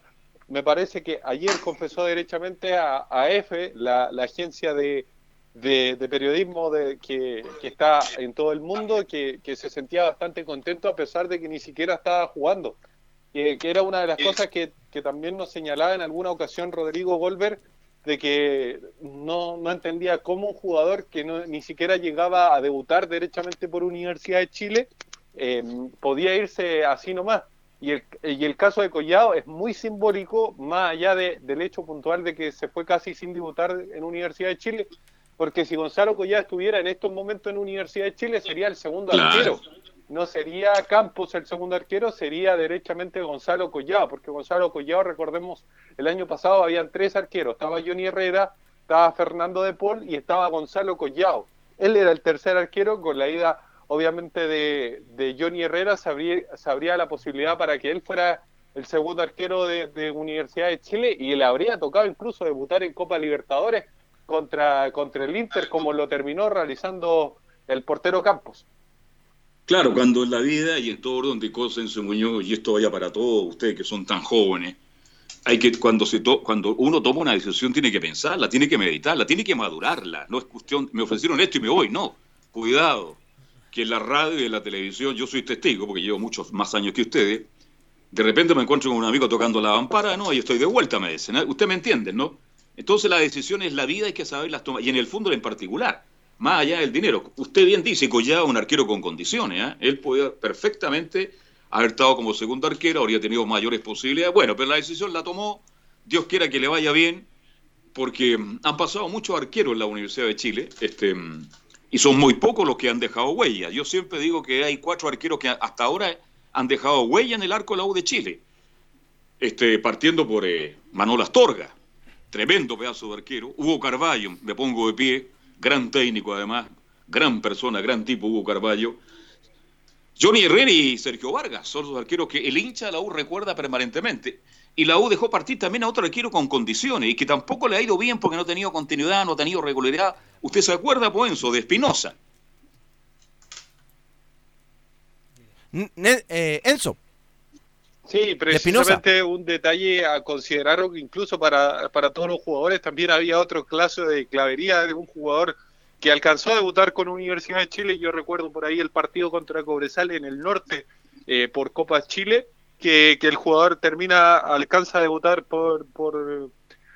me parece que ayer confesó derechamente a, a EFE, la, la agencia de, de, de periodismo de, que, que está en todo el mundo, que, que se sentía bastante contento a pesar de que ni siquiera estaba jugando. Que, que era una de las cosas que, que también nos señalaba en alguna ocasión Rodrigo Golver, de que no, no entendía cómo un jugador que no, ni siquiera llegaba a debutar derechamente por Universidad de Chile eh, podía irse así nomás. Y el, y el caso de Collado es muy simbólico, más allá de- del hecho puntual de que se fue casi sin debutar en Universidad de Chile, porque si Gonzalo Collado estuviera en estos momentos en Universidad de Chile sería el segundo Claro. arquero. No sería Campos el segundo arquero, sería derechamente Gonzalo Collado, porque Gonzalo Collado, recordemos, el año pasado habían tres arqueros, estaba Johnny Herrera, estaba Fernando de Paul y estaba Gonzalo Collado. Él era el tercer arquero, con la ida obviamente de, de Johnny Herrera se abría, la posibilidad para que él fuera el segundo arquero de, de Universidad de Chile y le habría tocado incluso debutar en Copa Libertadores contra, contra el Inter, como lo terminó realizando el portero Campos. Claro, cuando en la vida y en todo orden de cosas, Enzo Muñoz, y esto vaya para todos ustedes que son tan jóvenes, hay que cuando se to- cuando uno toma una decisión tiene que pensarla, tiene que meditarla, tiene que madurarla. No es cuestión, me ofrecieron esto y me voy, no. Cuidado, que en la radio y en la televisión, yo soy testigo porque llevo muchos más años que ustedes. De repente me encuentro con un amigo tocando la vampara, no, y estoy de vuelta, me dicen. ¿eh? Usted me entiende, ¿no? Entonces la decisión es la vida, hay que saberlas tomar, y en el fútbol en particular, más allá del dinero. Usted bien dice, Collado un arquero con condiciones, ¿eh? él podía perfectamente haber estado como segundo arquero, habría tenido mayores posibilidades. Bueno, pero la decisión la tomó, Dios quiera que le vaya bien, porque mm, han pasado muchos arqueros en la Universidad de Chile, este, mm, y son muy pocos los que han dejado huella. Yo siempre digo que hay cuatro arqueros que hasta ahora han dejado huella en el arco de la U de Chile. este, partiendo por eh, Manolo Astorga, tremendo pedazo de arquero. Hugo Carballo, me pongo de pie, gran técnico además, gran persona, gran tipo Hugo Carballo. Johnny Herrera y Sergio Vargas son los arqueros que el hincha de la U recuerda permanentemente. Y la U dejó partir también a otro arquero con condiciones y que tampoco le ha ido bien porque no ha tenido continuidad, no ha tenido regularidad. ¿Usted se acuerda, Poenzo, de Espinosa? Eh, Enzo. Sí, precisamente un detalle a considerar incluso para, para todos los jugadores. También había otro caso de clavería de un jugador que alcanzó a debutar con Universidad de Chile. Yo recuerdo por ahí el partido contra Cobresal en el norte eh, por Copa Chile, que, que, el jugador termina, alcanza a debutar por, por,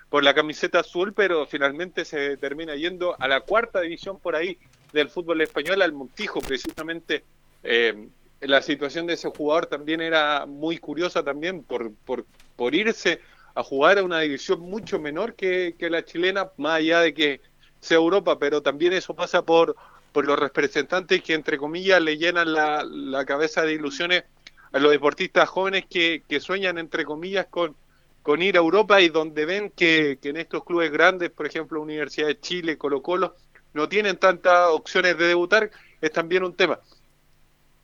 por la camiseta azul, pero finalmente se termina yendo a la cuarta división por ahí del fútbol español, al Montijo, precisamente. Eh, la situación de ese jugador también era muy curiosa también por, por, por irse a jugar a una división mucho menor que, que, la chilena, más allá de que sea Europa, pero también eso pasa por, por los representantes que, entre comillas, le llenan la, la cabeza de ilusiones a los deportistas jóvenes que, que sueñan, entre comillas, con, con ir a Europa y donde ven que, que en estos clubes grandes, por ejemplo, Universidad de Chile, Colo Colo, no tienen tantas opciones de debutar, es también un tema.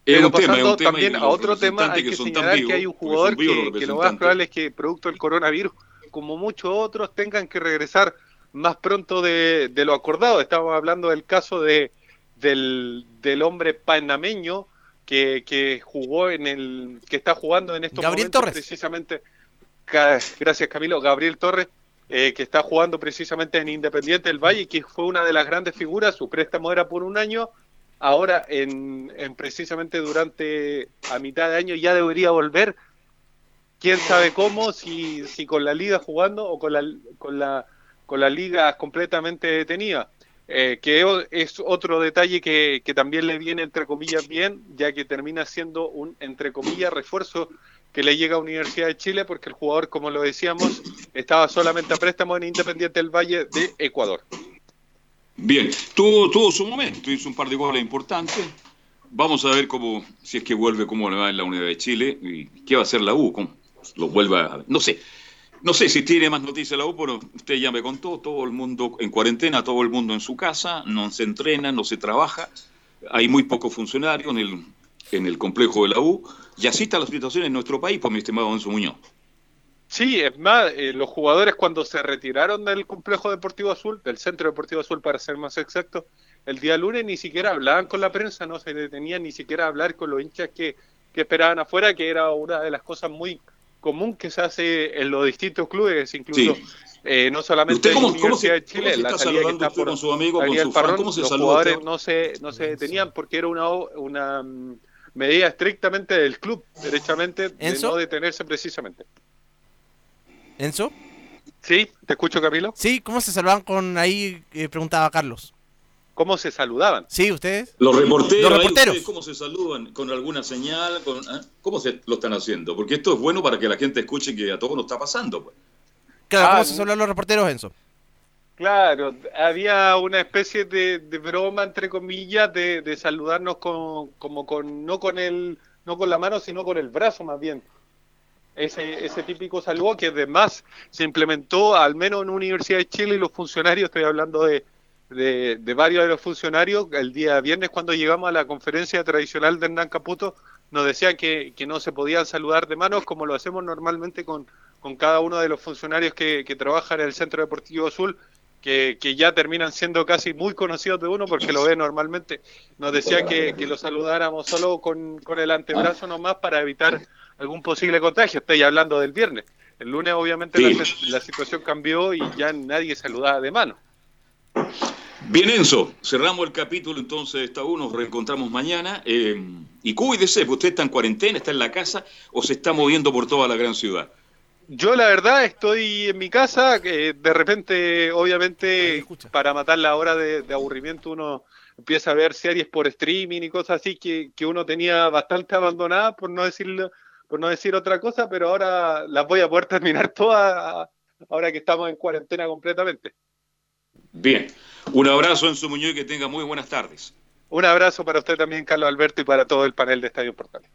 Pero pasando también a otro tema, hay que, señalar que hay un jugador que, que, lo más probable es que producto del coronavirus, como muchos otros, tengan que regresar más pronto de, de lo acordado. Estamos hablando del caso de del, del hombre panameño que, que jugó en el que está jugando en estos Gabriel momentos Torres. precisamente gracias Camilo Gabriel Torres eh, que está jugando precisamente en Independiente del Valle y que fue una de las grandes figuras su préstamo era por un año ahora en, en, precisamente durante a mitad de año ya debería volver. Quién sabe cómo si, si con la liga jugando o con la con la con la liga completamente detenida. Eh, que es otro detalle que, que también le viene entre comillas bien ya que termina siendo un entre comillas refuerzo que le llega a Universidad de Chile porque el jugador como lo decíamos estaba solamente a préstamo en Independiente del Valle de Ecuador Bien, tuvo, su momento, hizo un par de goles importantes. Vamos a ver cómo, si es que vuelve, cómo le va en la Unidad de Chile y qué va a hacer la U, cómo lo vuelve a... No sé, no sé si tiene más noticias la U, pero usted ya me contó, todo el mundo en cuarentena, todo el mundo en su casa, no se entrena, no se trabaja, hay muy pocos funcionarios en el, en el complejo de la U, y así está la situación en nuestro país, pues mi estimado Enzo Muñoz. Sí, es más, eh, los jugadores cuando se retiraron del complejo deportivo azul, del centro deportivo azul para ser más exacto, el día lunes ni siquiera hablaban con la prensa, no se detenían ni siquiera a hablar con los hinchas que, que esperaban afuera, que era una de las cosas muy común que se hace en los distintos clubes, incluso Sí. eh, no solamente ¿Usted cómo- en la se- Universidad de Chile, se la está salida que está por con su amigo, con su fan? Parrón, ¿Cómo se los saluda jugadores usted? no se, no se detenían porque era una, una mm, medida estrictamente del club, derechamente, de ¿Enzo? no detenerse precisamente. ¿Enzo? Sí, te escucho, Camilo. Sí, ¿cómo se saludaban con ahí? eh, preguntaba Carlos. ¿Cómo se saludaban? Sí, ustedes. Los reporteros, Los reporteros. ¿ustedes ¿cómo se saludan? ¿Con alguna señal? Con, ah? ¿Cómo se lo están haciendo? Porque esto es bueno para que la gente escuche que a todos nos está pasando. Pues. Claro, Ah, ¿cómo se saludan los reporteros, Enzo? Claro, había una especie de, de broma entre comillas de, de saludarnos con, como con no con el no con la mano sino con el brazo más bien. Ese, ese típico saludo que además se implementó al menos en Universidad de Chile y los funcionarios, estoy hablando de, de, de varios de los funcionarios, el día viernes cuando llegamos a la conferencia tradicional de Hernán Caputo, nos decían que, que no se podían saludar de manos como lo hacemos normalmente con, con cada uno de los funcionarios que, que trabajan en el Centro Deportivo Azul, que, que ya terminan siendo casi muy conocidos de uno porque lo ve normalmente. Nos decía que, que lo saludáramos solo con, con el antebrazo nomás para evitar algún posible contagio. Estoy hablando del viernes. El lunes obviamente Sí. la, la situación cambió y ya nadie saludaba de mano. Bien, Enzo, cerramos el capítulo entonces de esta U, nos reencontramos mañana. eh, y cuídese, usted está en cuarentena, está en la casa o se está moviendo por toda la gran ciudad. Yo la verdad estoy en mi casa, que de repente, obviamente, para matar la hora de, de aburrimiento uno empieza a ver series por streaming y cosas así que, que uno tenía bastante abandonadas, por no decirlo, por no decir otra cosa, pero ahora las voy a poder terminar todas ahora que estamos en cuarentena completamente. Bien, un abrazo Enzo Muñoz y que tenga muy buenas tardes. Un abrazo para usted también, Carlos Alberto, y para todo el panel de Estadio Portales.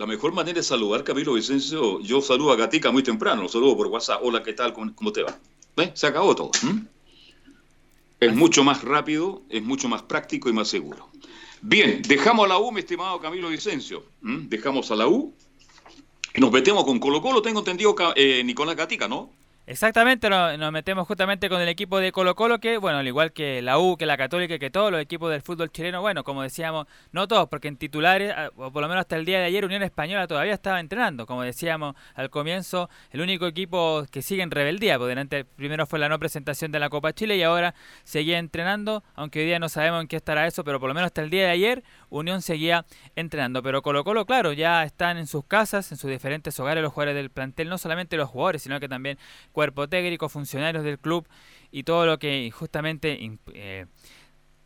La mejor manera de saludar, Camilo Vicencio, yo saludo a Gatica muy temprano, lo saludo por WhatsApp. Hola, ¿qué tal? ¿Cómo, cómo te va? ¿Ve? Se acabó todo. Es mucho más rápido, es mucho más práctico y más seguro. Bien, dejamos a la U, mi estimado Camilo Vicencio. Dejamos a la U nos metemos con Colo Colo, tengo entendido, eh, Nicolás Gatica, ¿no? Exactamente, no- nos metemos justamente con el equipo de Colo Colo que, bueno, al igual que la U, que la Católica, que todos los equipos del fútbol chileno, bueno, como decíamos, no todos, porque en titulares, ah, o por lo menos hasta el día de ayer, Unión Española todavía estaba entrenando, como decíamos al comienzo, el único equipo que sigue en rebeldía, porque delante primero fue la no presentación de la Copa Chile y ahora seguía entrenando, aunque hoy día no sabemos en qué estará eso, pero por lo menos hasta el día de ayer Unión seguía entrenando, pero Colo Colo, claro, ya están en sus casas, en sus diferentes hogares los jugadores del plantel, no solamente los jugadores, sino que también cuerpo técnico, funcionarios del club y todo lo que justamente eh,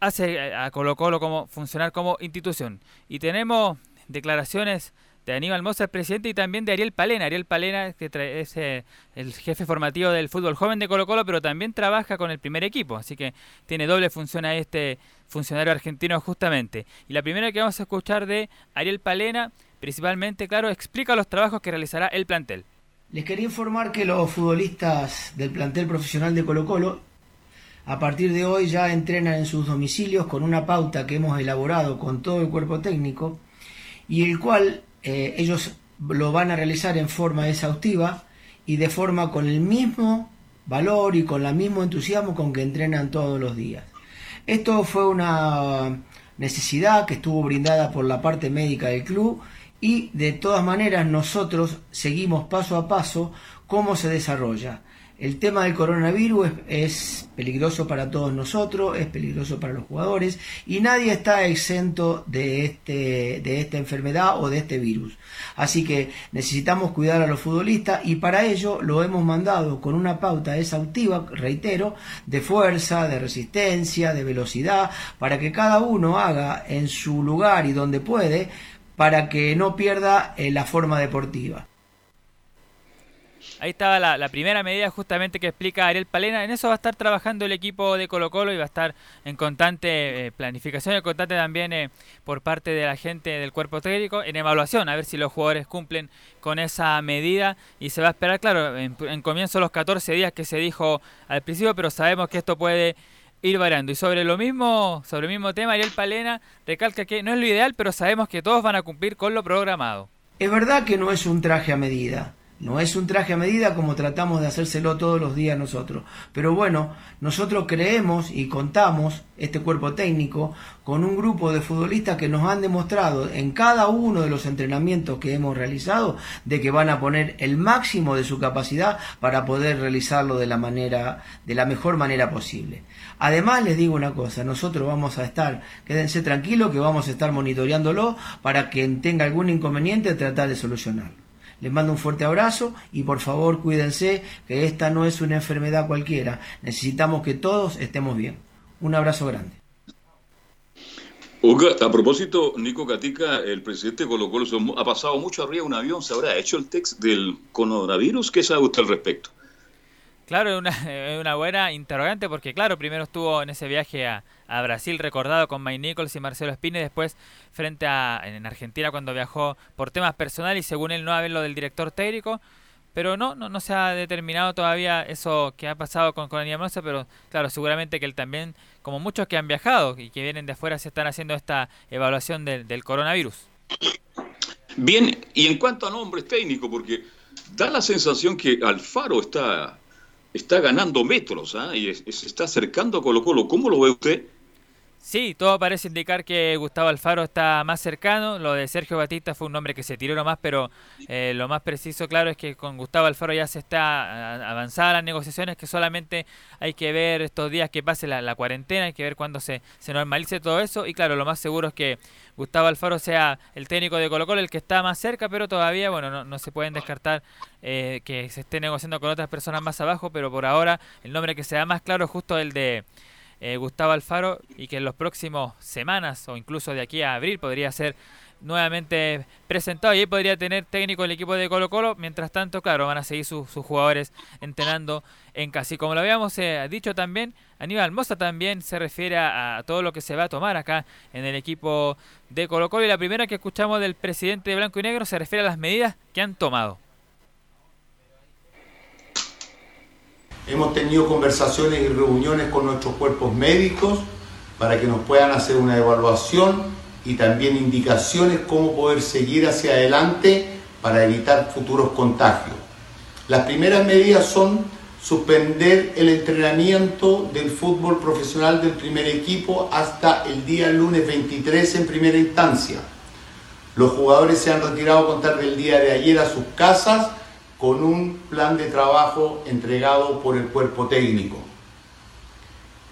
hace a Colo Colo como funcionar como institución. Y tenemos declaraciones de Aníbal Mosa, presidente, y también de Ariel Palena. Ariel Palena, que es eh, el jefe formativo del fútbol joven de Colo Colo, pero también trabaja con el primer equipo. Así que tiene doble función a este funcionario argentino justamente. Y la primera que vamos a escuchar de Ariel Palena, principalmente, claro, explica los trabajos que realizará el plantel. Les quería informar que los futbolistas del plantel profesional de Colo Colo a partir de hoy ya entrenan en sus domicilios con una pauta que hemos elaborado con todo el cuerpo técnico y el cual eh, ellos lo van a realizar en forma exhaustiva y de forma con el mismo valor y con el mismo entusiasmo con que entrenan todos los días. Esto fue una necesidad que estuvo brindada por la parte médica del club y de todas maneras nosotros seguimos paso a paso cómo se desarrolla. El tema del coronavirus es, peligroso para todos nosotros, es peligroso para los jugadores y nadie está exento de, este, de esta enfermedad o de este virus. Así que necesitamos cuidar a los futbolistas y para ello lo hemos mandado con una pauta exhaustiva, reitero, de fuerza, de resistencia, de velocidad, para que cada uno haga en su lugar y donde puede, para que no pierda eh, la forma deportiva. Ahí estaba la, primera medida justamente que explica Ariel Palena. En eso va a estar trabajando el equipo de Colo Colo y va a estar en constante eh, planificación y constante también eh, por parte de la gente del cuerpo técnico en evaluación, a ver si los jugadores cumplen con esa medida y se va a esperar, claro, en, en comienzo los 14 días que se dijo al principio, pero sabemos que esto puede ir variando. Y sobre lo mismo, sobre el mismo tema, Ariel Palena recalca que no es lo ideal, pero sabemos que todos van a cumplir con lo programado. Es verdad que no es un traje a medida, no es un traje a medida como tratamos de hacérselo todos los días nosotros. Pero bueno, nosotros creemos y contamos, este cuerpo técnico, con un grupo de futbolistas que nos han demostrado en cada uno de los entrenamientos que hemos realizado de que van a poner el máximo de su capacidad para poder realizarlo de la manera, de la mejor manera posible. Además les digo una cosa, nosotros vamos a estar, quédense tranquilos que vamos a estar monitoreándolo para quien tenga algún inconveniente tratar de solucionarlo. Les mando un fuerte abrazo y por favor cuídense que esta no es una enfermedad cualquiera. Necesitamos que todos estemos bien. Un abrazo grande. A propósito, Nico Gatica, el presidente de Colo Colo se ha pasado mucho arriba de un avión, ¿se habrá hecho el test del coronavirus? ¿Qué sabe usted al respecto? Claro, es una, es una buena interrogante porque, claro, primero estuvo en ese viaje a, a Brasil recordado con Mike Nichols y Marcelo Espina y después frente a en Argentina cuando viajó por temas personales y según él no haberlo del director técnico. Pero no, no, no se ha determinado todavía eso que ha pasado con, Aníbal Mosa, pero claro, seguramente que él también, como muchos que han viajado y que vienen de afuera, se están haciendo esta evaluación del, del coronavirus. Bien, y en cuanto a nombres técnicos, porque da la sensación que Alfaro está, está ganando metros ¿ah? y se está acercando a Colo Colo. ¿Cómo lo ve usted? Sí, todo parece indicar que Gustavo Alfaro está más cercano. Lo de Sergio Batista fue un nombre que se tiró nomás, pero eh, lo más preciso, claro, es que con Gustavo Alfaro ya se está avanzada las negociaciones, que solamente hay que ver estos días que pase la, la cuarentena, hay que ver cuándo se, se normalice todo eso. Y claro, lo más seguro es que Gustavo Alfaro sea el técnico de Colo Colo, el que está más cerca, pero todavía, bueno, no, no se pueden descartar eh, que se esté negociando con otras personas más abajo, pero por ahora el nombre que se da más claro es justo el de eh, Gustavo Alfaro y que en los próximos semanas o incluso de aquí a abril podría ser nuevamente presentado y podría tener técnico el equipo de Colo Colo. Mientras tanto, claro, van a seguir sus jugadores entrenando en casa. Y como lo habíamos eh, dicho también, Aníbal Mosa también se refiere a, a todo lo que se va a tomar acá en el equipo de Colo Colo. Y la primera que escuchamos del presidente de Blanco y Negro se refiere a las medidas que han tomado. Hemos tenido conversaciones y reuniones con nuestros cuerpos médicos para que nos puedan hacer una evaluación y también indicaciones cómo poder seguir hacia adelante para evitar futuros contagios. Las primeras medidas son suspender el entrenamiento del fútbol profesional del primer equipo hasta el día lunes 23 en primera instancia. Los jugadores se han retirado a contar del día de ayer a sus casas con un plan de trabajo entregado por el cuerpo técnico.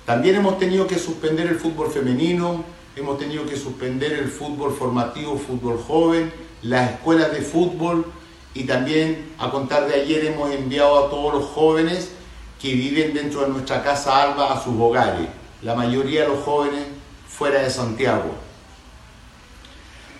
También hemos tenido que suspender el fútbol femenino, hemos tenido que suspender el fútbol formativo, fútbol joven, las escuelas de fútbol y también a contar de ayer hemos enviado a todos los jóvenes que viven dentro de nuestra casa Alba a sus hogares, la mayoría de los jóvenes fuera de Santiago.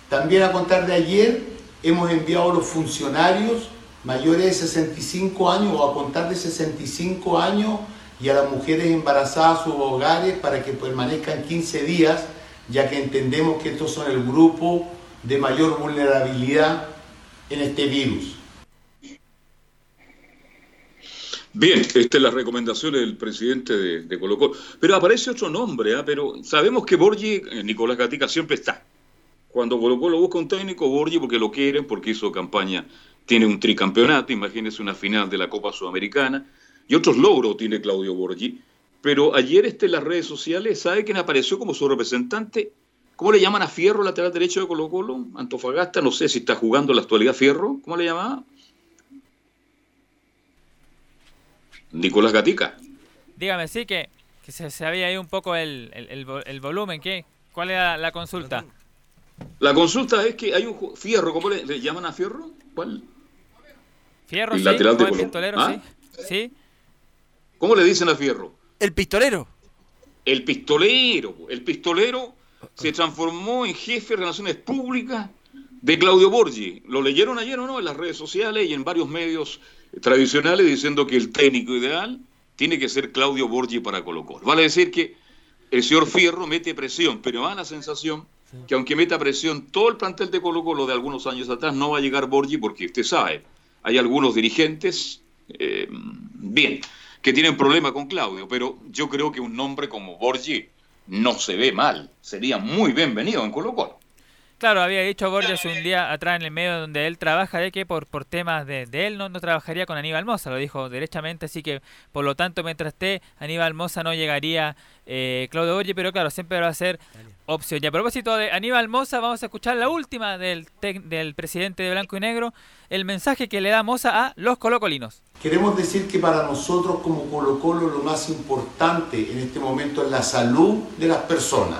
También a contar de ayer hemos enviado a los funcionarios mayores de 65 años o a contar de 65 años y a las mujeres embarazadas a sus hogares para que permanezcan 15 días, ya que entendemos que estos son el grupo de mayor vulnerabilidad en este virus. Bien, esta es la recomendación del presidente de, de Colo Colo. Pero aparece otro nombre, ¿ah? pero sabemos que Borgi, eh, Nicolás Gatica, siempre está. Cuando Colo Colo busca un técnico, Borgi, porque lo quieren, porque hizo campaña, tiene un tricampeonato, imagínense una final de la Copa Sudamericana, y otros logros tiene Claudio Borgi. Pero ayer este, en las redes sociales, ¿sabe quién apareció como su representante? ¿Cómo le llaman a Fierro, lateral derecho de Colo Colo? Antofagasta, no sé si está jugando en la actualidad Fierro, ¿cómo le llamaba? Nicolás Gatica. Dígame, sí, que, que se, se había ahí un poco el, el, el vo- el volumen. ¿qué? ¿Cuál era la consulta? La consulta es que hay un Fierro, ¿cómo le, le llaman a Fierro? ¿Cuál? Fierro, El sí, lateral de pistolero, ¿Ah? sí. Sí, ¿Cómo le dicen a Fierro? El pistolero. El pistolero. El pistolero se transformó en jefe de relaciones públicas de Claudio Borgi. ¿Lo leyeron ayer o no? En las redes sociales y en varios medios tradicionales diciendo que el técnico ideal tiene que ser Claudio Borgi para Colo Colo. Vale decir que el señor Fierro mete presión, pero da la sensación que aunque meta presión todo el plantel de Colo Colo de algunos años atrás, no va a llegar Borgi porque usted sabe, hay algunos dirigentes, eh, bien, que tienen problema con Claudio, pero yo creo que un nombre como Borgi no se ve mal, sería muy bienvenido en Colo Colo. Claro, había dicho Borges un día atrás en el medio donde él trabaja de que por, por temas de, de él no, no trabajaría con Aníbal Moza, lo dijo derechamente, así que por lo tanto mientras esté Aníbal Moza no llegaría eh, Claudio Borges, pero claro, siempre va a ser opción. Y a propósito de Aníbal Moza, vamos a escuchar la última del, del presidente de Blanco y Negro, el mensaje que le da Moza a los colocolinos. Queremos decir que para nosotros como Colo Colo lo más importante en este momento es la salud de las personas,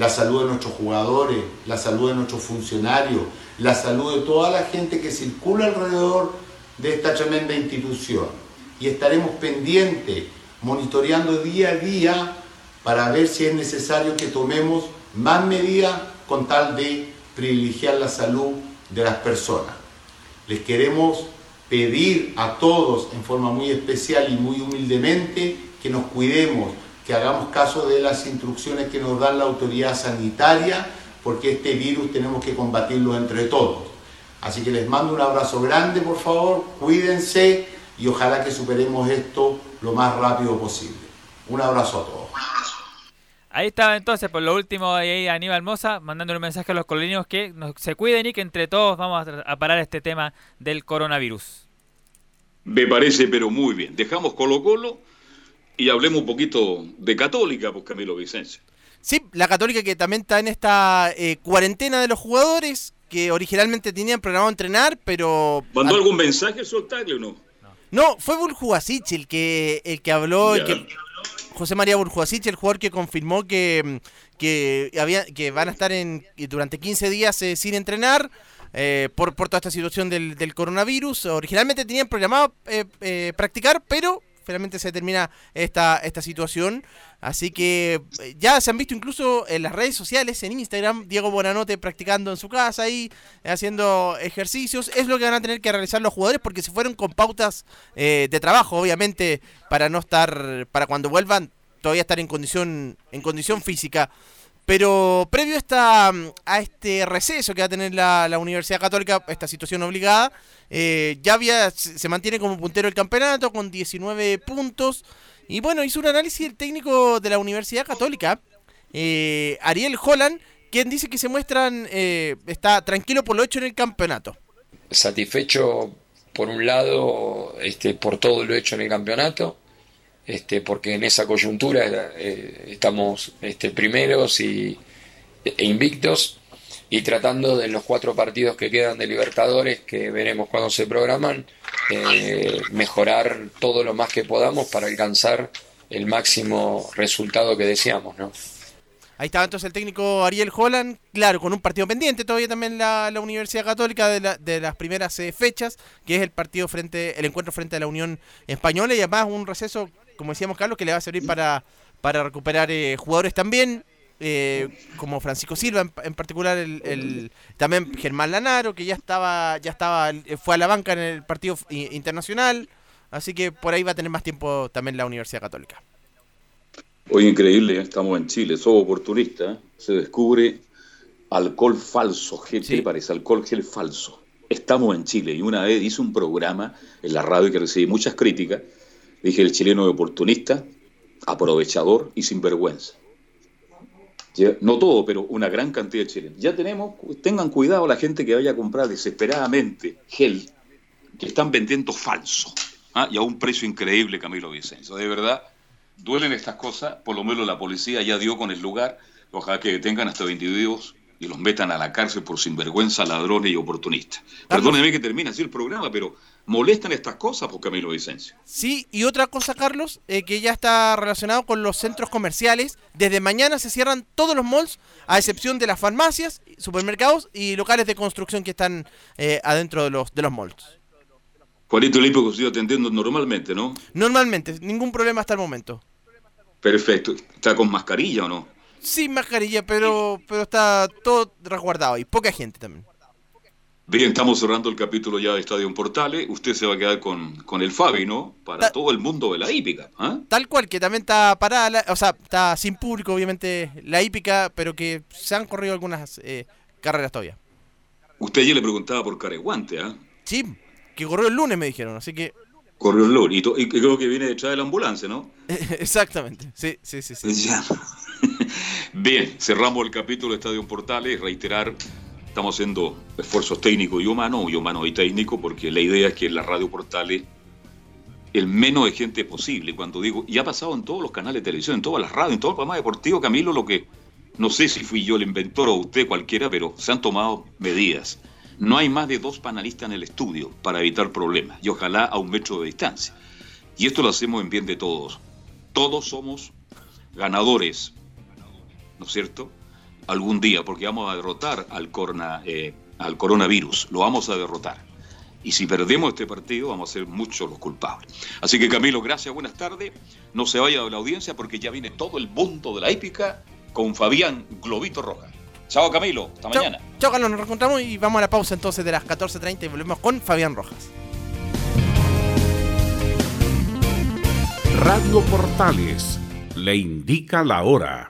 la salud de nuestros jugadores, la salud de nuestros funcionarios, la salud de toda la gente que circula alrededor de esta tremenda institución. Y estaremos pendientes, monitoreando día a día para ver si es necesario que tomemos más medidas con tal de privilegiar la salud de las personas. Les queremos pedir a todos en forma muy especial y muy humildemente que nos cuidemos, que hagamos caso de las instrucciones que nos da la autoridad sanitaria, porque este virus tenemos que combatirlo entre todos. Así que les mando un abrazo grande, por favor, cuídense y ojalá que superemos esto lo más rápido posible. Un abrazo a todos. Ahí estaba entonces, por lo último, ahí Aníbal Moza, mandando un mensaje a los coloninos que nos- se cuiden y que entre todos vamos a parar este tema del coronavirus. Me parece, pero muy bien. Dejamos Colo Colo y hablemos un poquito de Católica, pues Camilo Vicencio. Sí, la Católica que también está en esta eh, cuarentena de los jugadores que originalmente tenían programado entrenar, pero... ¿Mandó algún mensaje el Soltagle o no? No, fue Burjuasic el que, el que habló, el Ya. que, José María Burjuasic, el jugador que confirmó que, que, había, que van a estar en, durante 15 días eh, sin entrenar eh, por, por toda esta situación del, del coronavirus. Originalmente tenían programado eh, eh, practicar, pero finalmente se termina esta, esta situación. Así que eh, ya se han visto incluso en las redes sociales, en Instagram, Diego Bonanote practicando en su casa ahí, haciendo ejercicios. Es lo que van a tener que realizar los jugadores porque se fueron con pautas eh, de trabajo, obviamente, para no estar, para cuando vuelvan todavía estar en condición, en condición física. Pero previo a, esta, a este receso que va a tener la, Universidad Católica, esta situación obligada, eh, ya se mantiene como puntero el campeonato con 19 puntos. Y bueno, hizo un análisis el técnico de la Universidad Católica, eh, Ariel Holland, quien dice que se muestran, eh, está tranquilo por lo hecho en el campeonato. satisfecho por un lado este, por todo lo hecho en el campeonato, este, porque en esa coyuntura eh, estamos este, primeros y, e invictos y tratando de los cuatro partidos que quedan de Libertadores, que veremos cuando se programan, eh, mejorar todo lo más que podamos para alcanzar el máximo resultado que deseamos, ¿no? Ahí estaba entonces el técnico Ariel Holland, claro, con un partido pendiente todavía también la, Universidad Católica de, la- de las primeras eh, fechas, que es el partido frente, el encuentro frente a la Unión Española y además un receso, como decíamos Carlos, que le va a servir para, para recuperar eh, jugadores también, eh, como Francisco Silva en, en particular, el, el- también Germán Lanaro, que ya estaba, ya estaba, eh, fue a la banca en el partido internacional, así que por ahí va a tener más tiempo también la Universidad Católica. Hoy increíble, estamos en Chile, somos oportunistas. Se descubre alcohol falso, gel, ¿qué le parece? Alcohol gel falso. Estamos en Chile y una vez hice un programa en la radio que recibí muchas críticas. Dije el chileno es oportunista, aprovechador y sinvergüenza. No todo, pero una gran cantidad de chilenos. Ya tenemos, tengan cuidado la gente que vaya a comprar desesperadamente gel que están vendiendo falso. ¿ah? Y a un precio increíble, Camilo Vicencio. De verdad, duelen estas cosas, por lo menos la policía ya dio con el lugar, ojalá que detengan a estos individuos y los metan a la cárcel por sinvergüenza, ladrones y oportunistas. Perdóneme que termine así el programa, pero molestan estas cosas por Camilo Vicencio. Sí, y otra cosa, Carlos, eh, que ya está relacionado con los centros comerciales. Desde mañana se cierran todos los malls, a excepción de las farmacias, supermercados y locales de construcción que están eh, adentro de los, de los malls. Juanito Lipo que sigue atendiendo normalmente, ¿no? Normalmente, ningún problema hasta el momento. Perfecto. ¿Está con mascarilla o no? Sin mascarilla, pero, pero está todo resguardado y poca gente también. Bien, estamos cerrando el capítulo ya de Estadio Portales. Usted se va a quedar con, con el Fabi, ¿no? Para todo el mundo de la hípica. ¿ah? Tal cual, que también está parada, la- o sea, está sin público, obviamente, la hípica, pero que se han corrido algunas eh, carreras todavía. Usted ayer le preguntaba por Careguante, ¿ah? Sí, que corrió el lunes, me dijeron, así que Corrió el loro. Y, creo que viene detrás de la ambulancia, ¿no? Exactamente, sí, sí, sí. sí. Ya. Bien, cerramos el capítulo de Estadio Portales. Reiterar, estamos haciendo esfuerzos técnicos y humanos, y humanos y técnicos, porque la idea es que en la Radio Portales el menos de gente posible. Cuando digo, y ha pasado en todos los canales de televisión, en todas las radios, en todo el programa deportivo, Camilo, lo que no sé si fui yo el inventor o usted cualquiera, pero se han tomado medidas. No hay más de dos panelistas en el estudio para evitar problemas, y ojalá a un metro de distancia. Y esto lo hacemos en bien de todos. Todos somos ganadores, ¿no es cierto? Algún día, porque vamos a derrotar al, corona, eh, al coronavirus, lo vamos a derrotar. Y si perdemos este partido, vamos a ser muchos los culpables. Así que Camilo, gracias, buenas tardes. No se vaya de la audiencia porque ya viene todo el mundo de la épica con Fabián Globito Rojas. Chao Camilo, hasta Chao, mañana. chao, Carlos, nos reencontramos y vamos a la pausa entonces de las 14.30 y volvemos con Fabián Rojas. Radio Portales le indica la hora.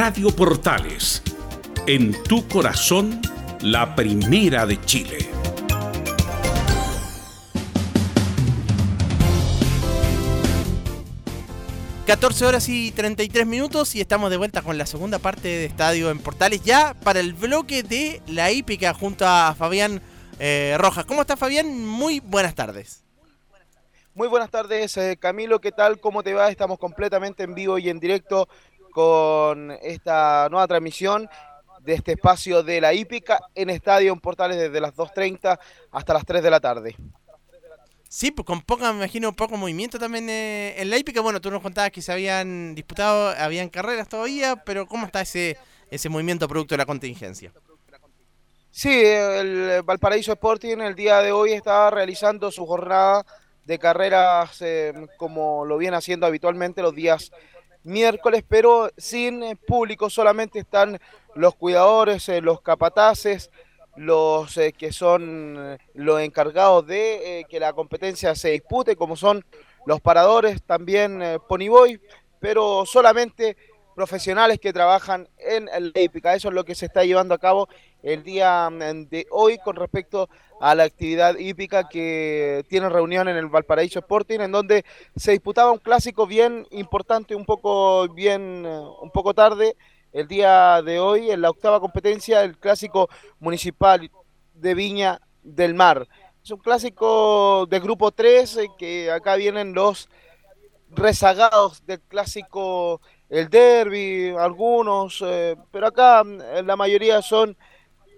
Radio Portales, en tu corazón, la primera de Chile. ...14 horas y 33 minutos y estamos de vuelta con la segunda parte de Estadio en Portales ya para el bloque de la hípica junto a Fabián eh, Rojas. ¿Cómo está Fabián? Muy buenas tardes. Muy buenas tardes, eh, Camilo. ¿Qué tal? ¿Cómo te va? Estamos completamente en vivo y en directo con esta nueva transmisión de este espacio de la hípica en Estadio en Portales desde las 2.30 hasta las 3 de la tarde. Sí, pues con poca, me imagino, poco movimiento también eh, en la hípica. Bueno, tú nos contabas que se habían disputado, habían carreras todavía, pero ¿cómo está ese, ese movimiento producto de la contingencia? Sí, el Valparaíso Sporting el día de hoy está realizando su jornada de carreras eh, como lo viene haciendo habitualmente los días miércoles, pero sin eh, público, solamente están los cuidadores, eh, los capataces, los eh, que son los encargados de que la competencia se dispute, como son los paradores, también Ponyboy, pero solamente profesionales que trabajan en la hípica. Eso es lo que se está llevando a cabo el día mm, de hoy con respecto a la actividad hípica que tiene reunión en el Valparaíso Sporting, en donde se disputaba un clásico bien importante, un poco bien, eh, un poco tarde, el día de hoy en la octava competencia, el clásico municipal de Viña del Mar. Es un clásico de grupo 3 eh, que acá vienen los rezagados del clásico, el derby, algunos, eh, pero acá mm, la mayoría son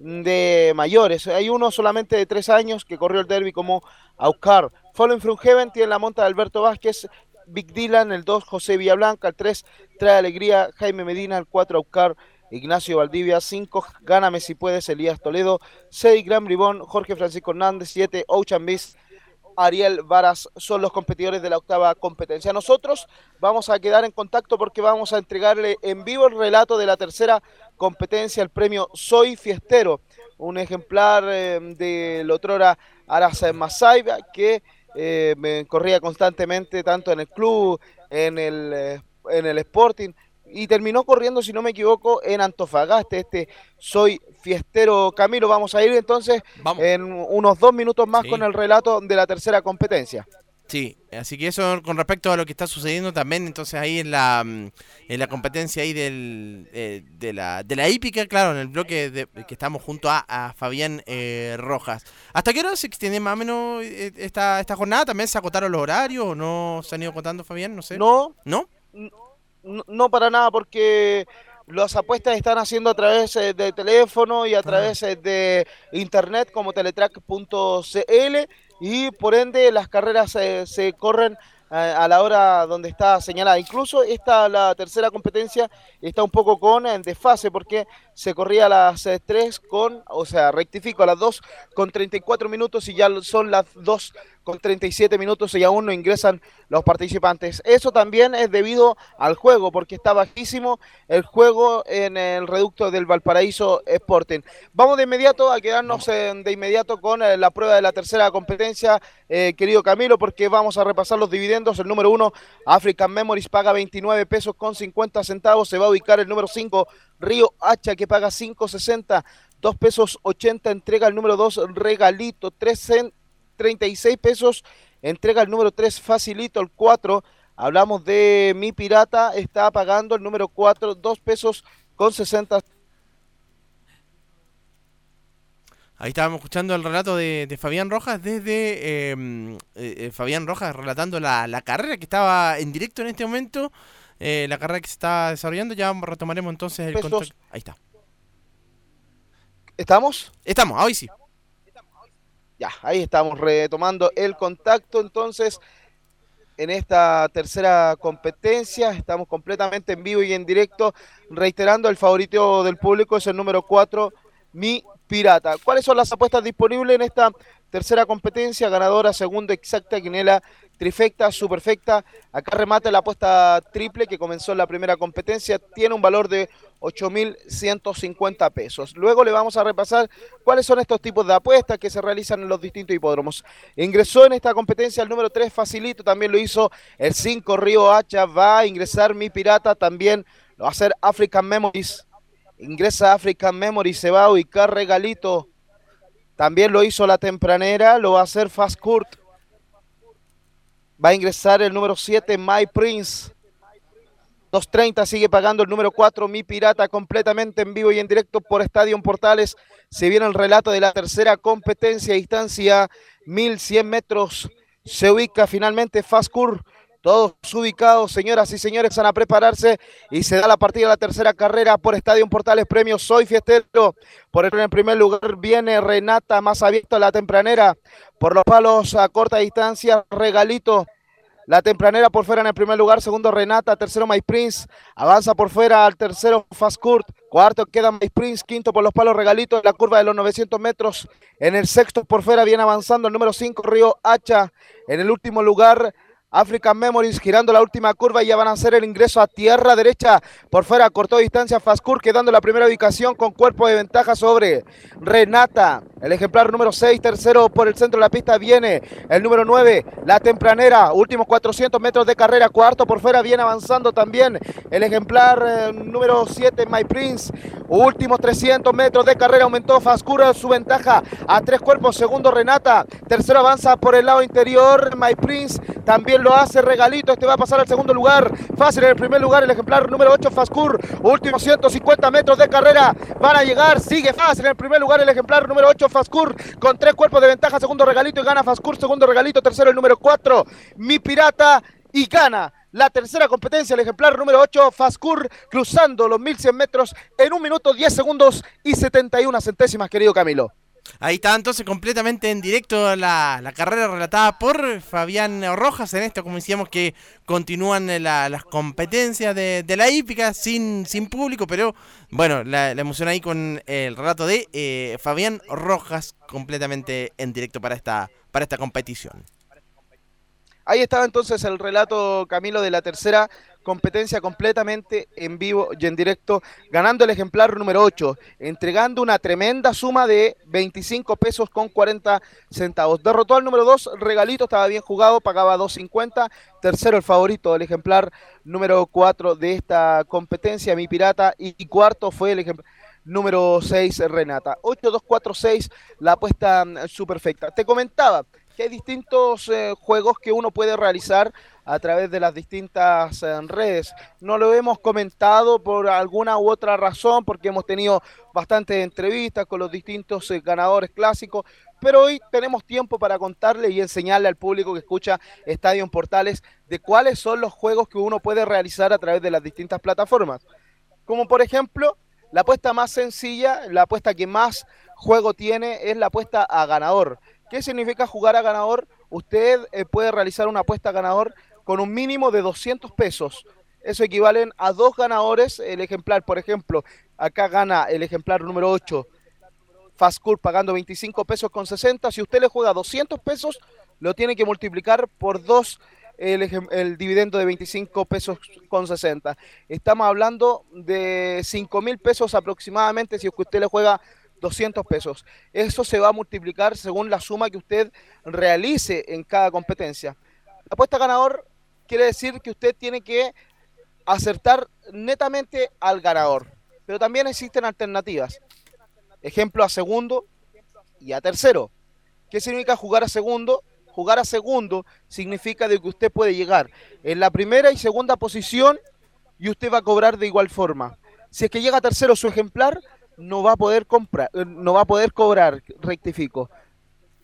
de mayores. Hay uno solamente de tres años que corrió el derby como Aucar. Fallen from Heaven tiene la monta de Alberto Vázquez, Big Dylan, el 2 José Villablanca, el 3 Trae Alegría, Jaime Medina, el 4 Aucar, Ignacio Valdivia, 5 Gáname si puedes, Elías Toledo, 6 Gran Bribón, Jorge Francisco Hernández, 7 Ocean Beast, Ariel Varas son los competidores de la octava competencia. Nosotros vamos a quedar en contacto porque vamos a entregarle en vivo el relato de la tercera competencia, el premio Soy Fiestero, un ejemplar eh, de Lotrora Arasa Masai que eh, corría constantemente tanto en el club, en el, eh, en el Sporting y terminó corriendo, si no me equivoco, en Antofagasta. Este Soy Fiestero Camilo. Vamos a ir entonces en unos dos minutos más Sí. con el relato de la tercera competencia. Sí, así que eso con respecto a lo que está sucediendo también, entonces ahí en la, mm, en la competencia ahí del, eh, de, la, de la hípica, claro, en el bloque de, que estamos junto a, a Fabián eh, Rojas. ¿Hasta qué hora se extiende más o menos eh, esta, esta jornada? ¿También se acotaron los horarios o no se han ido acotando, Fabián? No sé. No. ¿No? No, no para nada, porque las apuestas están haciendo a través eh, de teléfono y a través eh, de internet como teletrack.cl y por ende las carreras eh, se corren a la hora donde está señalada. Incluso esta, la tercera competencia, está un poco con en desfase porque se corría a las eh, 3 con, o sea, rectifico, a las 2 con 34 minutos y ya son las 2 con 37 minutos y aún no ingresan los participantes. Eso también es debido al juego, porque está bajísimo el juego en el reducto del Valparaíso Sporting. Vamos de inmediato a quedarnos en- de inmediato con eh, la prueba de la tercera competencia, eh, querido Camilo, porque vamos a repasar los dividendos. El número uno, African Memories, paga 29 pesos con 50 centavos. Se va a ubicar el número 5, Río Hacha, que paga 5.60. 2 pesos 80 entrega el número 2, Regalito, 3 36 pesos entrega el número 3, Facilito, el 4. Hablamos de Mi Pirata, está pagando el número 4, 2 pesos con 60 Ahí estábamos escuchando el relato de, de Fabián Rojas desde eh, eh, eh, Fabián Rojas relatando la, la carrera que estaba en directo en este momento, eh, la carrera que se está desarrollando. Ya retomaremos entonces el contacto. Ahí está. ¿Estamos? Estamos, hoy sí. Ya, ahí estamos retomando el contacto entonces en esta tercera competencia. Estamos completamente en vivo y en directo, reiterando el favorito del público es el número 4, Mi Pirata. ¿Cuáles son las apuestas disponibles en esta tercera competencia? Ganadora, segunda, exacta, quinela, trifecta, superfecta. Acá remata la apuesta triple que comenzó en la primera competencia. Tiene un valor de 8.150 pesos. Luego le vamos a repasar cuáles son estos tipos de apuestas que se realizan en los distintos hipódromos. Ingresó en esta competencia el número 3, facilito, también lo hizo el 5, Río Hacha, va a ingresar Mi Pirata, también lo va a hacer African Memories. Ingresa African Memories, se va a ubicar Regalito. También lo hizo la tempranera, lo va a hacer Fast Kurt. Va a ingresar el número 7, My Prince. 2.30 sigue pagando el número 4, Mi Pirata, completamente en vivo y en directo por Estadio Portales. Se viene el relato de la tercera competencia, distancia 1100 metros. Se ubica finalmente Fascur. Todos ubicados, señoras y señores, van a prepararse y se da la partida de la tercera carrera por Estadio Portales Premio Soy Fiestero. Por el, en primer lugar viene Renata, más abierta la tempranera. Por los palos a corta distancia, Regalito. La tempranera por fuera en el primer lugar, segundo Renata, tercero My Prince, avanza por fuera al tercero Fast Kurt, cuarto queda My Prince, quinto por los palos Regalito en la curva de los 900 metros, en el sexto por fuera viene avanzando el número 5 Río Hacha, en el último lugar African Memories girando la última curva y ya van a hacer el ingreso a tierra derecha. Por fuera cortó distancia Fascur quedando la primera ubicación con cuerpo de ventaja sobre Renata. El ejemplar número 6, tercero por el centro de la pista viene el número 9, la tempranera. Últimos 400 metros de carrera, cuarto por fuera viene avanzando también el ejemplar eh, número 7, My Prince. Últimos 300 metros de carrera aumentó Fascur su ventaja a tres cuerpos. Segundo Renata, tercero avanza por el lado interior My Prince. También lo hace Regalito. Este va a pasar al segundo lugar. Fácil en el primer lugar. El ejemplar número 8, Fascur. Últimos 150 metros de carrera. Van a llegar. Sigue fácil en el primer lugar. El ejemplar número 8, Fascur. Con tres cuerpos de ventaja. Segundo Regalito y gana Fascur. Segundo Regalito. Tercero el número 4, Mi Pirata. Y gana la tercera competencia, el ejemplar número 8, Fascur, cruzando los 1100 metros en un minuto 10 segundos y 71 centésimas, querido Camilo. Ahí está entonces completamente en directo la, la carrera relatada por Fabián Rojas. En esto, como decíamos, que continúan eh, la- las competencias de, de la hípica sin, sin público, pero bueno, la, la emoción ahí con el relato de eh, Fabián Rojas completamente en directo para esta, para esta competición. Ahí estaba entonces el relato, Camilo, de la tercera competencia completamente en vivo y en directo, ganando el ejemplar número 8, entregando una tremenda suma de 25 pesos con 40 centavos. Derrotó al número 2, Regalito, estaba bien jugado, pagaba 2.50. Tercero, el favorito, el ejemplar número 4 de esta competencia, Mi Pirata. Y, cuarto fue el ejemplar número 6, Renata. 8-2-4-6, la apuesta mm, superfecta. Te comentaba que hay distintos eh, juegos que uno puede realizar a través de las distintas eh, redes. No lo hemos comentado por alguna u otra razón, porque hemos tenido bastantes entrevistas con los distintos eh, ganadores clásicos, pero hoy tenemos tiempo para contarle y enseñarle al público que escucha Estadio Portales de cuáles son los juegos que uno puede realizar a través de las distintas plataformas. Como por ejemplo, la apuesta más sencilla, la apuesta que más juego tiene es la apuesta a ganador. ¿Qué significa jugar a ganador? Usted eh, puede realizar una apuesta a ganador con un mínimo de 200 pesos. Eso equivalen a dos ganadores el ejemplar. Por ejemplo, acá gana el ejemplar número 8, Fast pagando 25 pesos con 60. Si usted le juega 200 pesos, lo tiene que multiplicar por dos el, el dividendo de 25 pesos con 60. Estamos hablando de 5 mil pesos aproximadamente si usted le juega 200 pesos. Eso se va a multiplicar según la suma que usted realice en cada competencia. La apuesta ganador quiere decir que usted tiene que acertar netamente al ganador. Pero también existen alternativas. Ejemplo a segundo y a tercero. ¿Qué significa jugar a segundo? Jugar a segundo significa de que usted puede llegar en la primera y segunda posición y usted va a cobrar de igual forma. Si es que llega tercero su ejemplar, no va a poder comprar, eh, no va a poder cobrar, rectifico.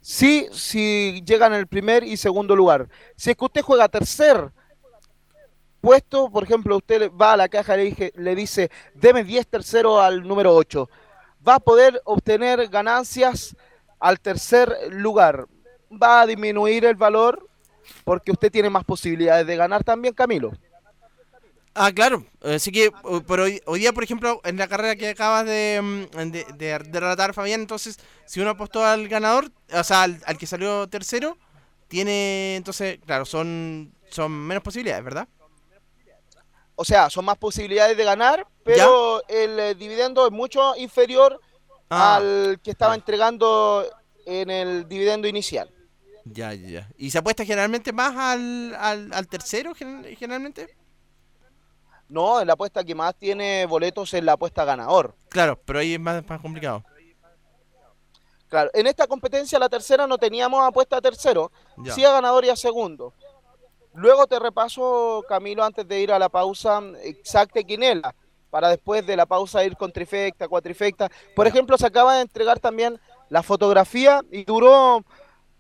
Sí, si llega en el primer y segundo lugar. Si es que usted juega tercer puesto, por ejemplo, usted va a la caja y le, le dice, deme 10 tercero al número 8, va a poder obtener ganancias al tercer lugar. Va a disminuir el valor porque usted tiene más posibilidades de ganar también, Camilo. Ah, claro. Así que, pero hoy, hoy día, por ejemplo, en la carrera que acabas de, mm, de, de- de relatar, Fabián, entonces, si uno apostó al ganador, o sea, al, al que salió tercero, tiene, entonces, claro, son, son menos posibilidades, ¿verdad? O sea, son más posibilidades de ganar, pero el eh, dividendo es mucho inferior Ah. al que estaba entregando en el dividendo inicial. Ya, ya. ¿Y se apuesta generalmente más al, al, al tercero, gen- generalmente? No, la apuesta que más tiene boletos es la apuesta ganador. Claro, pero ahí es más, más complicado. Claro, en esta competencia, la tercera, no teníamos apuesta a tercero, Ya. sí a ganador y a segundo. Luego te repaso, Camilo, antes de ir a la pausa, exacta quinela, para después de la pausa ir con trifecta, cuatrifecta. Por ejemplo, se acaba de entregar también la fotografía y duró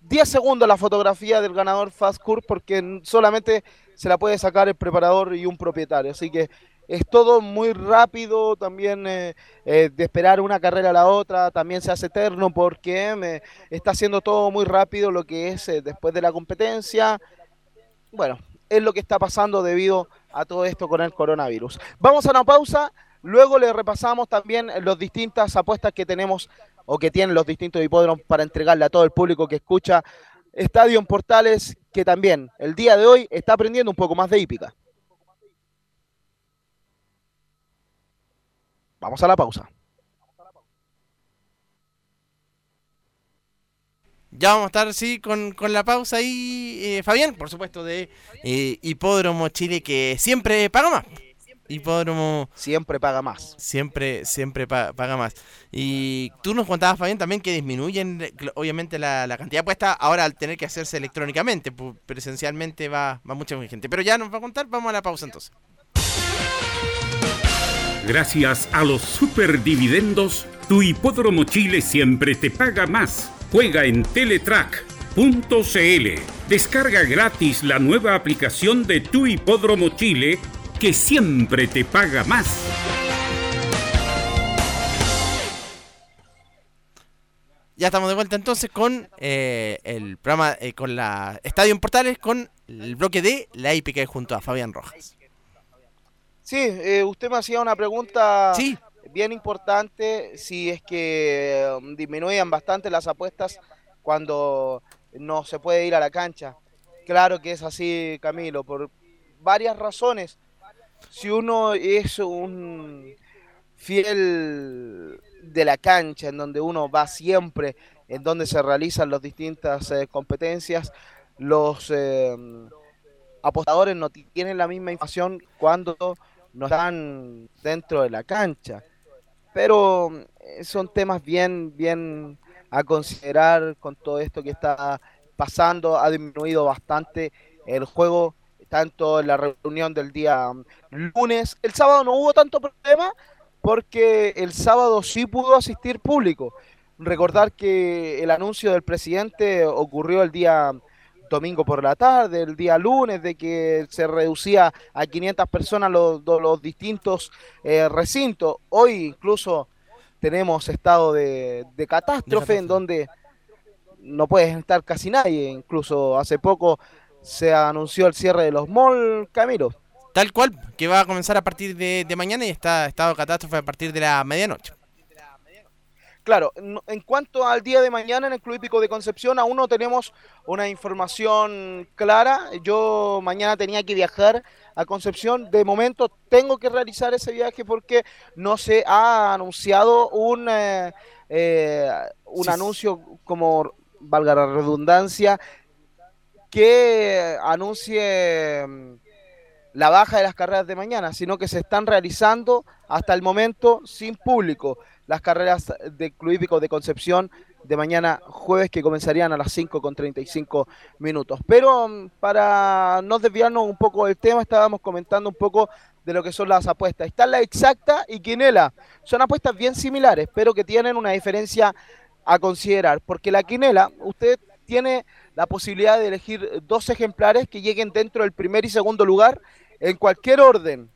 10 segundos la fotografía del ganador Fast Court porque solamente se la puede sacar el preparador y un propietario. Así que es todo muy rápido, también eh, eh, de esperar una carrera a la otra, también se hace eterno porque me está haciendo todo muy rápido lo que es eh, después de la competencia. Bueno, es lo que está pasando debido a todo esto con el coronavirus. Vamos a una pausa, luego le repasamos también las distintas apuestas que tenemos o que tienen los distintos hipódromos para entregarle a todo el público que escucha Estadio en Portales, que también el día de hoy está aprendiendo un poco más de hípica. Vamos a la pausa. Ya vamos a estar, sí, con, con la pausa ahí, eh, Fabián, por supuesto, de eh, Hipódromo Chile, que siempre paga más. Hipódromo... Siempre paga más. Siempre, siempre pa- paga más. Y tú nos contabas, Fabián, también que disminuyen, obviamente, la, la cantidad puesta ahora al tener que hacerse electrónicamente. Presencialmente va, va mucha gente. Pero ya nos va a contar, vamos a la pausa entonces. Gracias a los superdividendos, tu hipódromo Chile siempre te paga más. Juega en Teletrack.cl. Descarga gratis la nueva aplicación de tu hipódromo Chile que siempre te paga más. Ya estamos de vuelta entonces con eh, el programa, eh, con la Estadio en Portales, con el bloque de la hípica junto a Fabián Rojas. Sí, eh, usted me hacía una pregunta bien importante, si es que um, disminuían bastante las apuestas cuando no se puede ir a la cancha. Claro que es así, Camilo, por varias razones. Si uno es un fiel de la cancha, en donde uno va siempre, en donde se realizan las distintas eh, competencias, los eh, apostadores no ti- tienen la misma información cuando no están dentro de la cancha. Pero eh, son temas bien, bien a considerar con todo esto que está pasando, ha disminuido bastante el juego, tanto en la reunión del día mm, lunes. El sábado no hubo tanto problema porque el sábado sí pudo asistir público. Recordar que el anuncio del presidente ocurrió el día domingo por la tarde, el día lunes, de que se reducía a 500 personas los, los distintos eh, recintos. Hoy incluso tenemos estado de, de catástrofe en donde no puede estar casi nadie. Incluso hace poco se anunció el cierre de los malls, Camilo. Tal cual, que va a comenzar a partir de, de mañana y está estado catástrofe a partir de la medianoche. Claro, en en cuanto al día de mañana en el Club Hípico de Concepción, aún no tenemos una información clara. Yo mañana tenía que viajar a Concepción. De momento tengo que realizar ese viaje porque no se ha anunciado un, eh, eh, un anuncio como, valga la redundancia, que anuncie mm, la baja de las carreras de mañana, sino que se están realizando hasta el momento sin público las carreras de Club Hípico de Concepción de mañana jueves que comenzarían a las 5 con 35 minutos. Pero mm, para no desviarnos un poco del tema, estábamos comentando un poco de lo que son las apuestas. Está la exacta y quinela. Son apuestas bien similares, pero que tienen una diferencia a considerar. Porque la quinela, usted tiene la posibilidad de elegir dos ejemplares que lleguen dentro del primer y segundo lugar en cualquier orden.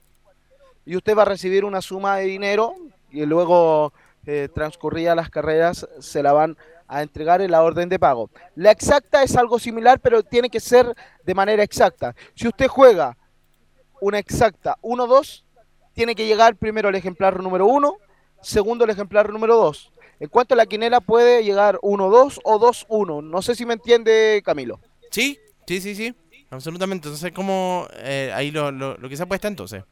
Y usted va a recibir una suma de dinero y luego eh, transcurridas las carreras se la van a entregar en la orden de pago. La exacta es algo similar, pero tiene que ser de manera exacta. Si usted juega una exacta 1-2, tiene que llegar primero el ejemplar número 1, segundo el ejemplar número 2. En cuanto a la quinela puede llegar 1-2 o 2-1. No sé si me entiende Camilo. Sí, sí, sí, sí. Absolutamente. Entonces, ¿cómo eh, ahí lo, lo, lo que se apuesta entonces?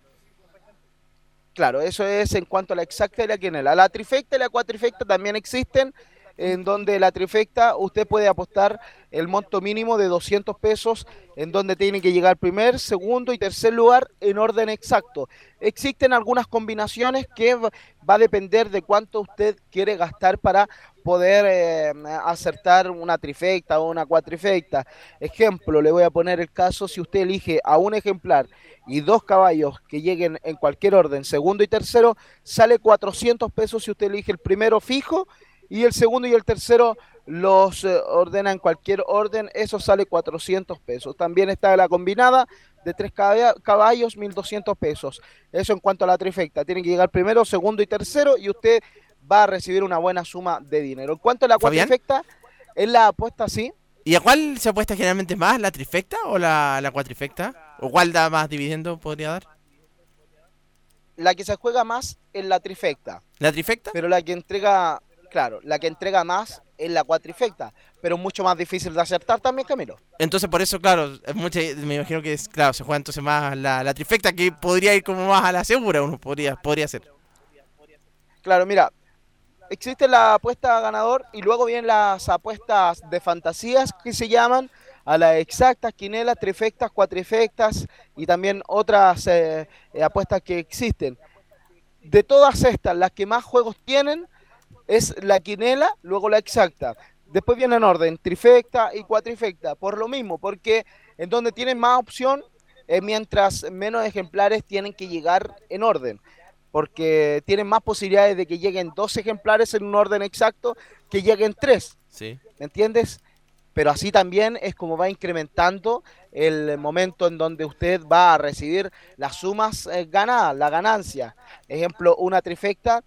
Claro, eso es en cuanto a la exacta y la quinela. La trifecta y la cuatrifecta también existen, en donde la trifecta usted puede apostar el monto mínimo de 200 pesos, en donde tiene que llegar primer, segundo y tercer lugar en orden exacto. Existen algunas combinaciones que va a depender de cuánto usted quiere gastar para poder eh, acertar una trifecta o una cuatrifecta. Ejemplo, le voy a poner el caso, si usted elige a un ejemplar y dos caballos que lleguen en cualquier orden, segundo y tercero, sale 400 pesos si usted elige el primero fijo y el segundo y el tercero los eh, ordena en cualquier orden, eso sale 400 pesos. También está la combinada de tres caba- caballos, 1200 pesos. Eso en cuanto a la trifecta. Tiene que llegar primero, segundo y tercero y usted va a recibir una buena suma de dinero. En cuanto a la cuatrifecta, es la apuesta así. ¿Y a cuál se apuesta generalmente más? ¿La trifecta o la, la cuatrifecta? ¿O cuál da más dividendo podría dar? La que se juega más es la trifecta. ¿La trifecta? Pero la que entrega, claro, la que entrega más es la cuatrifecta. Pero mucho más difícil de acertar también, Camilo. Entonces, por eso, claro, es mucha, me imagino que es, claro, se juega entonces más la, la trifecta que podría ir como más a la segura, uno podría, podría ser. Claro, mira, existe la apuesta ganador y luego vienen las apuestas de fantasías que se llaman a las exactas, quinelas, trifectas, cuatrifectas y también otras eh, eh, apuestas que existen. De todas estas, las que más juegos tienen es la quinela, luego la exacta. Después viene en orden trifecta y cuatrifecta, por lo mismo, porque en donde tienen más opción, eh, mientras menos ejemplares tienen que llegar en orden porque tienen más posibilidades de que lleguen dos ejemplares en un orden exacto que lleguen tres. Sí. ¿Me entiendes? Pero así también es como va incrementando el momento en donde usted va a recibir las sumas eh, ganadas, la ganancia. Ejemplo, una trifecta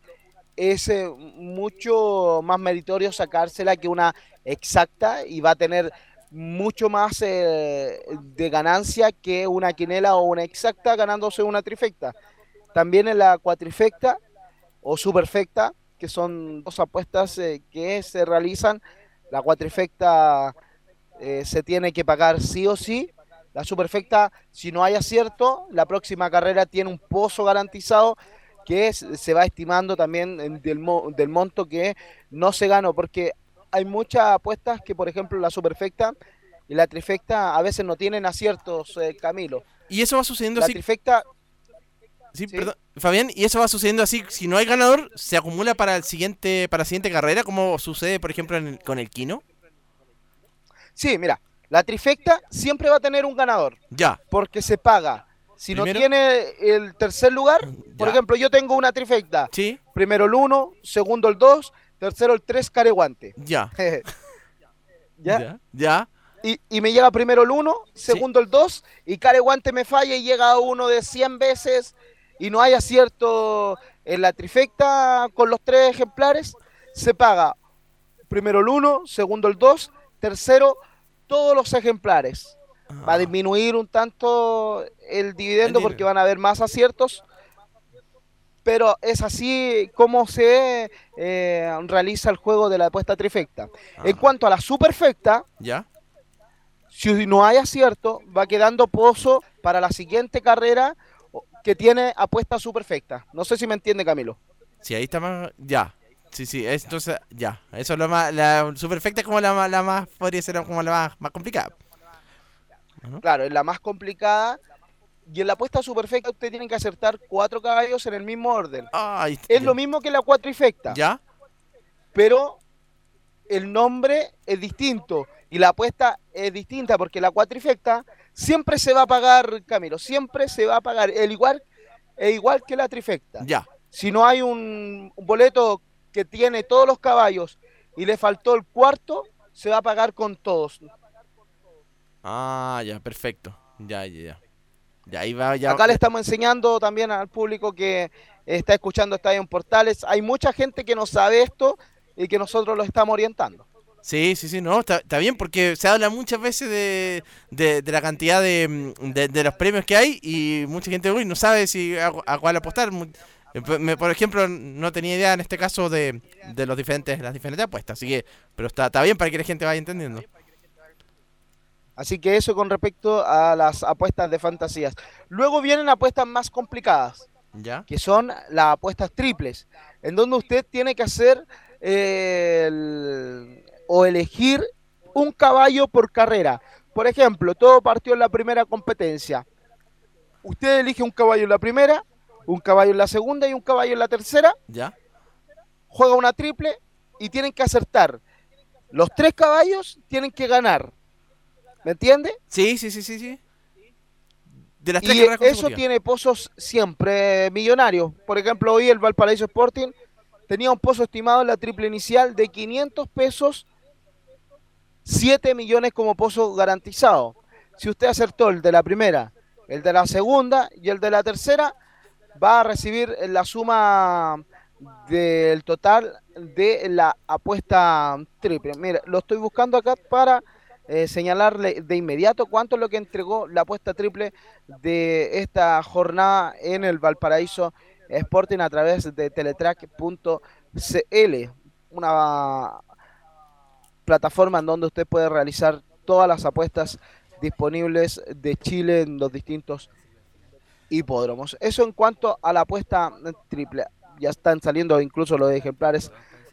es eh, mucho más meritorio sacársela que una exacta y va a tener mucho más eh, de ganancia que una quinela o una exacta ganándose una trifecta. También en la cuatrifecta o superfecta, que son dos apuestas eh, que se realizan. La cuatrifecta se tiene que pagar sí o sí. La superfecta, si no hay acierto, la próxima carrera tiene un pozo garantizado que se va estimando también del, mo- del monto que no se ganó, porque hay muchas apuestas que, por ejemplo, la superfecta y la trifecta a veces no tienen aciertos, eh, Camilo. Y eso va sucediendo La así. trifecta, Sí, perdón, Fabián, y eso va sucediendo así, si no hay ganador, se acumula para el siguiente para la siguiente carrera, como sucede, por ejemplo, en el- con el Kino. Sí, mira, la trifecta siempre va a tener un ganador. Ya. Porque se paga. Si Primero- no tiene el tercer lugar, por ejemplo, yo tengo una trifecta. Sí. Primero el 1, segundo el 2, tercero el 3, careguante. Ya. ¿Ya? Ya. Ya. Y, y me llega primero el 1, segundo el 2, y careguante me falla y llega a uno de 100 veces y no hay acierto en la trifecta con los tres ejemplares, se paga primero el 1, segundo el 2, tercero todos los ejemplares. Va a disminuir un tanto el dividendo El porque van a haber más aciertos, pero es así como se eh, realiza el juego de la apuesta trifecta. En cuanto a la superfecta, Ya. si no hay acierto, va quedando pozo para la siguiente carrera que tiene apuesta superfecta. No sé si me entiende Camilo. Sí, ahí está más. Ya. Sí, sí, es- entonces, ya. Eso es lo más. La superfecta es como la, la más. Podría ser como la más, más complicada. Claro, es la más complicada. Y en la apuesta superfecta usted tiene que acertar cuatro caballos en el mismo orden. Es lo mismo que la cuatrifecta. ¿Ya? Pero el nombre es distinto y la apuesta es distinta porque la cuatrifecta siempre se va a pagar, Camilo, siempre se va a pagar. El igual, es igual que la trifecta. Ya. Si no hay un, un boleto que tiene todos los caballos y le faltó el cuarto, se va a pagar con todos. Ah, ya, perfecto. Ya, ya, ya. Ya, ahí va, ya. Acá le estamos enseñando también al público que está escuchando Estadio en Portales. Hay mucha gente que no sabe esto y que nosotros lo estamos orientando. Sí, sí, sí, no, está, está bien porque se habla muchas veces de, de, de la cantidad de, de, de los premios que hay y mucha gente uy, no sabe si a, a cuál apostar. Eh, Por ejemplo, no tenía idea en este caso de, de los diferentes, las diferentes apuestas, así que, pero está, está bien para que la gente vaya entendiendo. Así que eso con respecto a las apuestas de fantasías. Luego vienen apuestas más complicadas, ¿Ya? que son las apuestas triples, en donde usted tiene que hacer eh, el- o elegir un caballo por carrera. Por ejemplo, todo partió en la primera competencia. Usted elige un caballo en la primera, un caballo en la segunda y un caballo en la tercera. ¿Ya? Juega una triple y tienen que acertar. Los tres caballos tienen que ganar. ¿Me entiende? Sí, sí, sí, sí, sí. De las tres Y eso tiene pozos siempre eh, millonarios. Por ejemplo, hoy el Valparaíso Sporting tenía un pozo estimado en la triple inicial de 500 pesos, 7 millones como pozo garantizado. Si usted acertó el de la primera, el de la segunda y el de la tercera, va a recibir la suma del total de la apuesta triple. Mira, lo estoy buscando acá para eh, señalarle de inmediato cuánto es lo que entregó la apuesta triple de esta jornada en el Valparaíso Sporting a través de teletrack.cl, una plataforma en donde usted puede realizar todas las apuestas disponibles de Chile en los distintos hipódromos. Eso en cuanto a la apuesta triple. Ya están saliendo incluso los ejemplares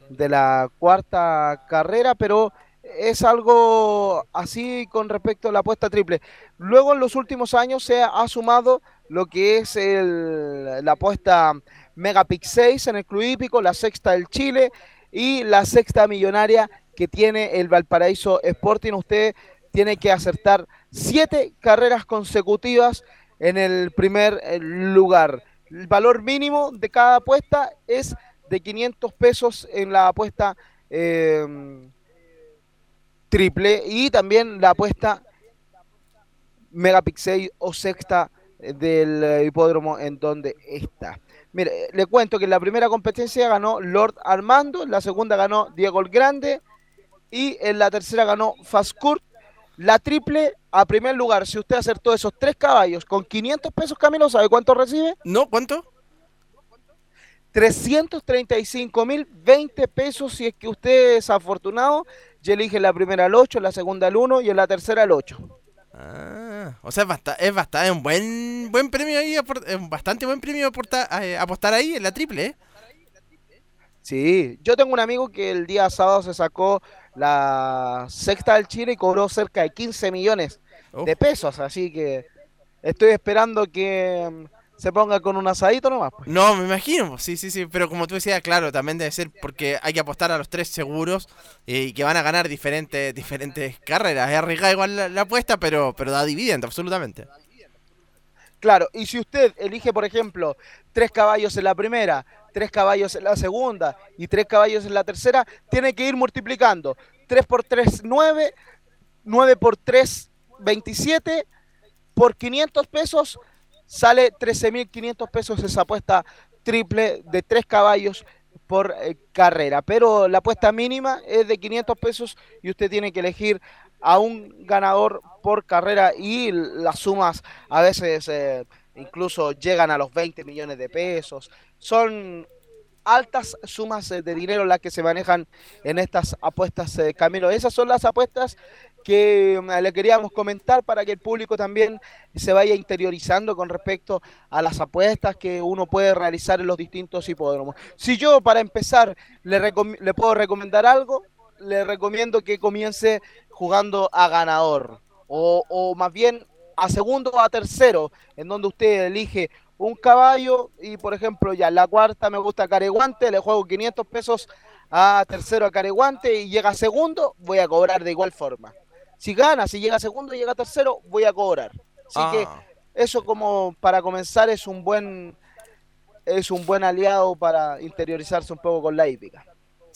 de la cuarta carrera, pero es algo así con respecto a la apuesta triple. Luego en los últimos años se ha sumado lo que es el- la apuesta Megapix 6 en el Club Hípico, la sexta del Chile y la sexta millonaria que tiene el Valparaíso Sporting. Usted tiene que acertar siete carreras consecutivas en el primer eh, lugar. El valor mínimo de cada apuesta es de 500 pesos en la apuesta eh, triple y también la apuesta megapixel o sexta del eh, hipódromo en donde está. Mire, eh, le cuento que en la primera competencia ganó Lord Armando, en la segunda ganó Diego el Grande y en la tercera ganó Fascourt. La triple a primer lugar, si usted acertó esos tres caballos con 500 pesos, Camilo, ¿sabe cuánto recibe? No, ¿cuánto? 335 mil 20 pesos si es que usted es afortunado y elige la primera al 8, la segunda al 1 y en la tercera al 8. Ah, o sea, es bastante, es bastante un buen buen premio ahí, es bastante buen premio aporta- eh, apostar ahí en la triple, ¿eh? Sí, yo tengo un amigo que el día sábado se sacó la sexta del Chile y cobró cerca de 15 millones de pesos, así que estoy esperando que mm, se ponga con un asadito nomás. pues. No, me imagino, sí, sí, sí, pero como tú decías, claro, también debe ser porque hay que apostar a los tres seguros eh, y que van a ganar diferentes diferentes carreras. Es arriesgada igual la, la apuesta, pero pero da dividendo, absolutamente. Claro, y si usted elige, por ejemplo, tres caballos en la primera, tres caballos en la segunda y tres caballos en la tercera, tiene que ir multiplicando. 3 por 3, 9, 9 por 3, 27, por 500 pesos sale 13.500 pesos esa apuesta triple de tres caballos por eh, carrera. Pero la apuesta mínima es de 500 pesos y usted tiene que elegir a un ganador por carrera y las sumas a veces eh, incluso llegan a los 20 millones de pesos. Son altas sumas eh, de dinero las que se manejan en estas apuestas, eh, Camilo. Esas son las apuestas que mm, le queríamos comentar para que el público también se vaya interiorizando con respecto a las apuestas que uno puede realizar en los distintos hipódromos. Si yo, para empezar, le, puedo recomendar algo, le recomiendo que comience jugando a ganador o, o más bien a segundo o a tercero, en donde usted elige un caballo y por ejemplo ya la cuarta me gusta Careguante, le juego 500 pesos a tercero a Careguante y llega a segundo, voy a cobrar de igual forma. Si gana, si llega a segundo y llega a tercero, voy a cobrar. Así Ah. que eso como para comenzar es un buen es un buen aliado para interiorizarse un poco con la hípica.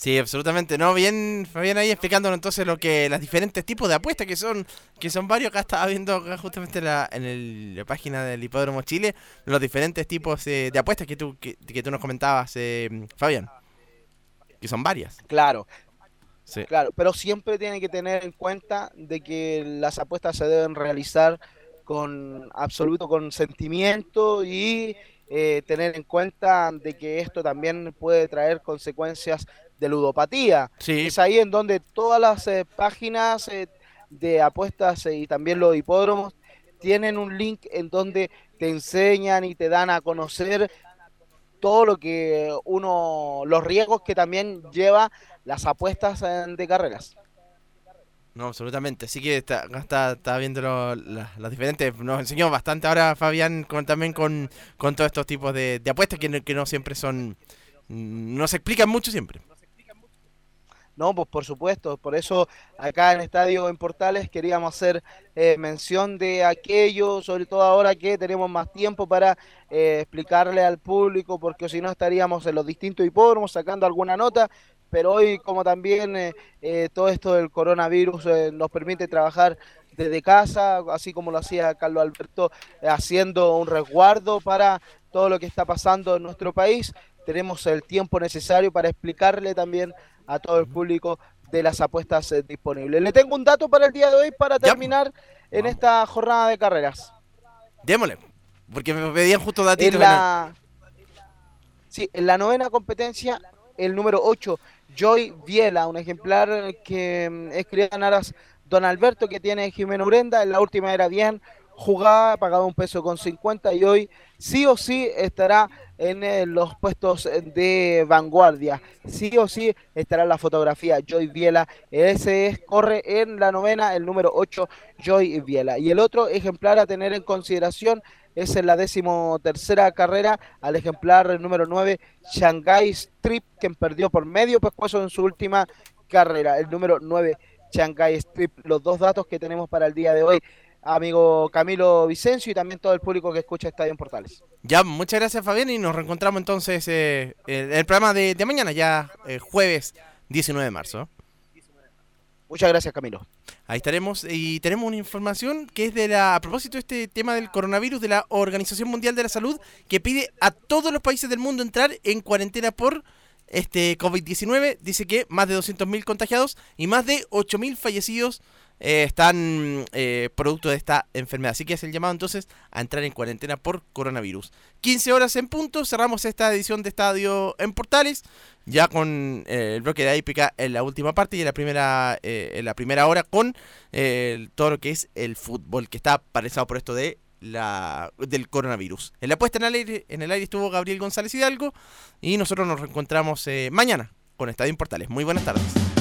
Sí, absolutamente. No, bien, Fabián ahí explicándonos entonces lo que las diferentes tipos de apuestas que son que son varios. Acá estaba viendo acá justamente la, en el- la página del Hipódromo Chile los diferentes tipos eh, de apuestas que tú que, que tú nos comentabas, eh, Fabián. Que son varias. Claro. Sí. Claro, pero siempre tiene que tener en cuenta de que las apuestas se deben realizar con absoluto consentimiento y eh, tener en cuenta de que esto también puede traer consecuencias de ludopatía. Sí. Es ahí en donde todas las eh, páginas eh, de apuestas eh, y también los hipódromos tienen un link en donde te enseñan y te dan a conocer todo lo que uno, los riesgos que también lleva las apuestas eh, de carreras. No, absolutamente. Así que está, está, está viendo lo- la- las diferentes. Nos enseñó bastante ahora Fabián con, también con, con todos estos tipos de, de apuestas que no, que no siempre son. No se explican mucho siempre. No, pues por supuesto, por eso acá en Estadio en Portales queríamos hacer eh, mención de aquello, sobre todo ahora que tenemos más tiempo para eh, explicarle al público, porque si no estaríamos en los distintos hipódromos sacando alguna nota, pero hoy como también eh, todo esto del coronavirus nos permite trabajar desde casa, así como lo hacía Carlos Alberto, haciendo un resguardo para todo lo que está pasando en nuestro país. Tenemos el tiempo necesario para explicarle también a todo el público de las apuestas eh, disponibles. Le tengo un dato para el día de hoy para terminar en esta jornada de carreras. Démosle. Porque me pedían justo datitos. En la, sí, en la novena competencia, el número 8, Joy Viela, un ejemplar que mm, es en aras Don Alberto, que tiene Jimeno Urenda. En la última era bien jugada, pagaba un peso con 50 y hoy sí o sí estará en eh, los puestos de vanguardia. Sí o sí estará la fotografía Joy Viela. Ese es, corre en la novena, el número 8, Joy Viela. Y el otro ejemplar a tener en consideración es en la décimo tercera carrera al ejemplar número 9, Shanghai Strip, quien perdió por medio pescuezo en su última carrera. El número 9, Shanghai Strip. Los dos datos que tenemos para el día de hoy, amigo Camilo Vicencio y también todo el público que escucha Estadio en Portales. Ya, muchas gracias Fabián y nos reencontramos entonces eh, en el programa de, de mañana, ya eh, jueves 19 de marzo. Muchas gracias, Camilo. Ahí estaremos y tenemos una información que es de la a propósito de este tema del coronavirus de la Organización Mundial de la Salud que pide a todos los países del mundo entrar en cuarentena por este COVID-19. Dice que más de 200.000 contagiados y más de 8.000 fallecidos eh, están eh, producto de esta enfermedad. Así que es el llamado entonces a entrar en cuarentena por coronavirus. 15 horas en punto, cerramos esta edición de Estadio en Portales, ya con eh, el bloque de hípica en la última parte y en la primera, la primera hora con todo lo que es el fútbol, que está paralizado por esto de la del coronavirus. En la puesta en el aire, en el aire estuvo Gabriel González Hidalgo y nosotros nos reencontramos eh, mañana con Estadio en Portales. Muy buenas tardes.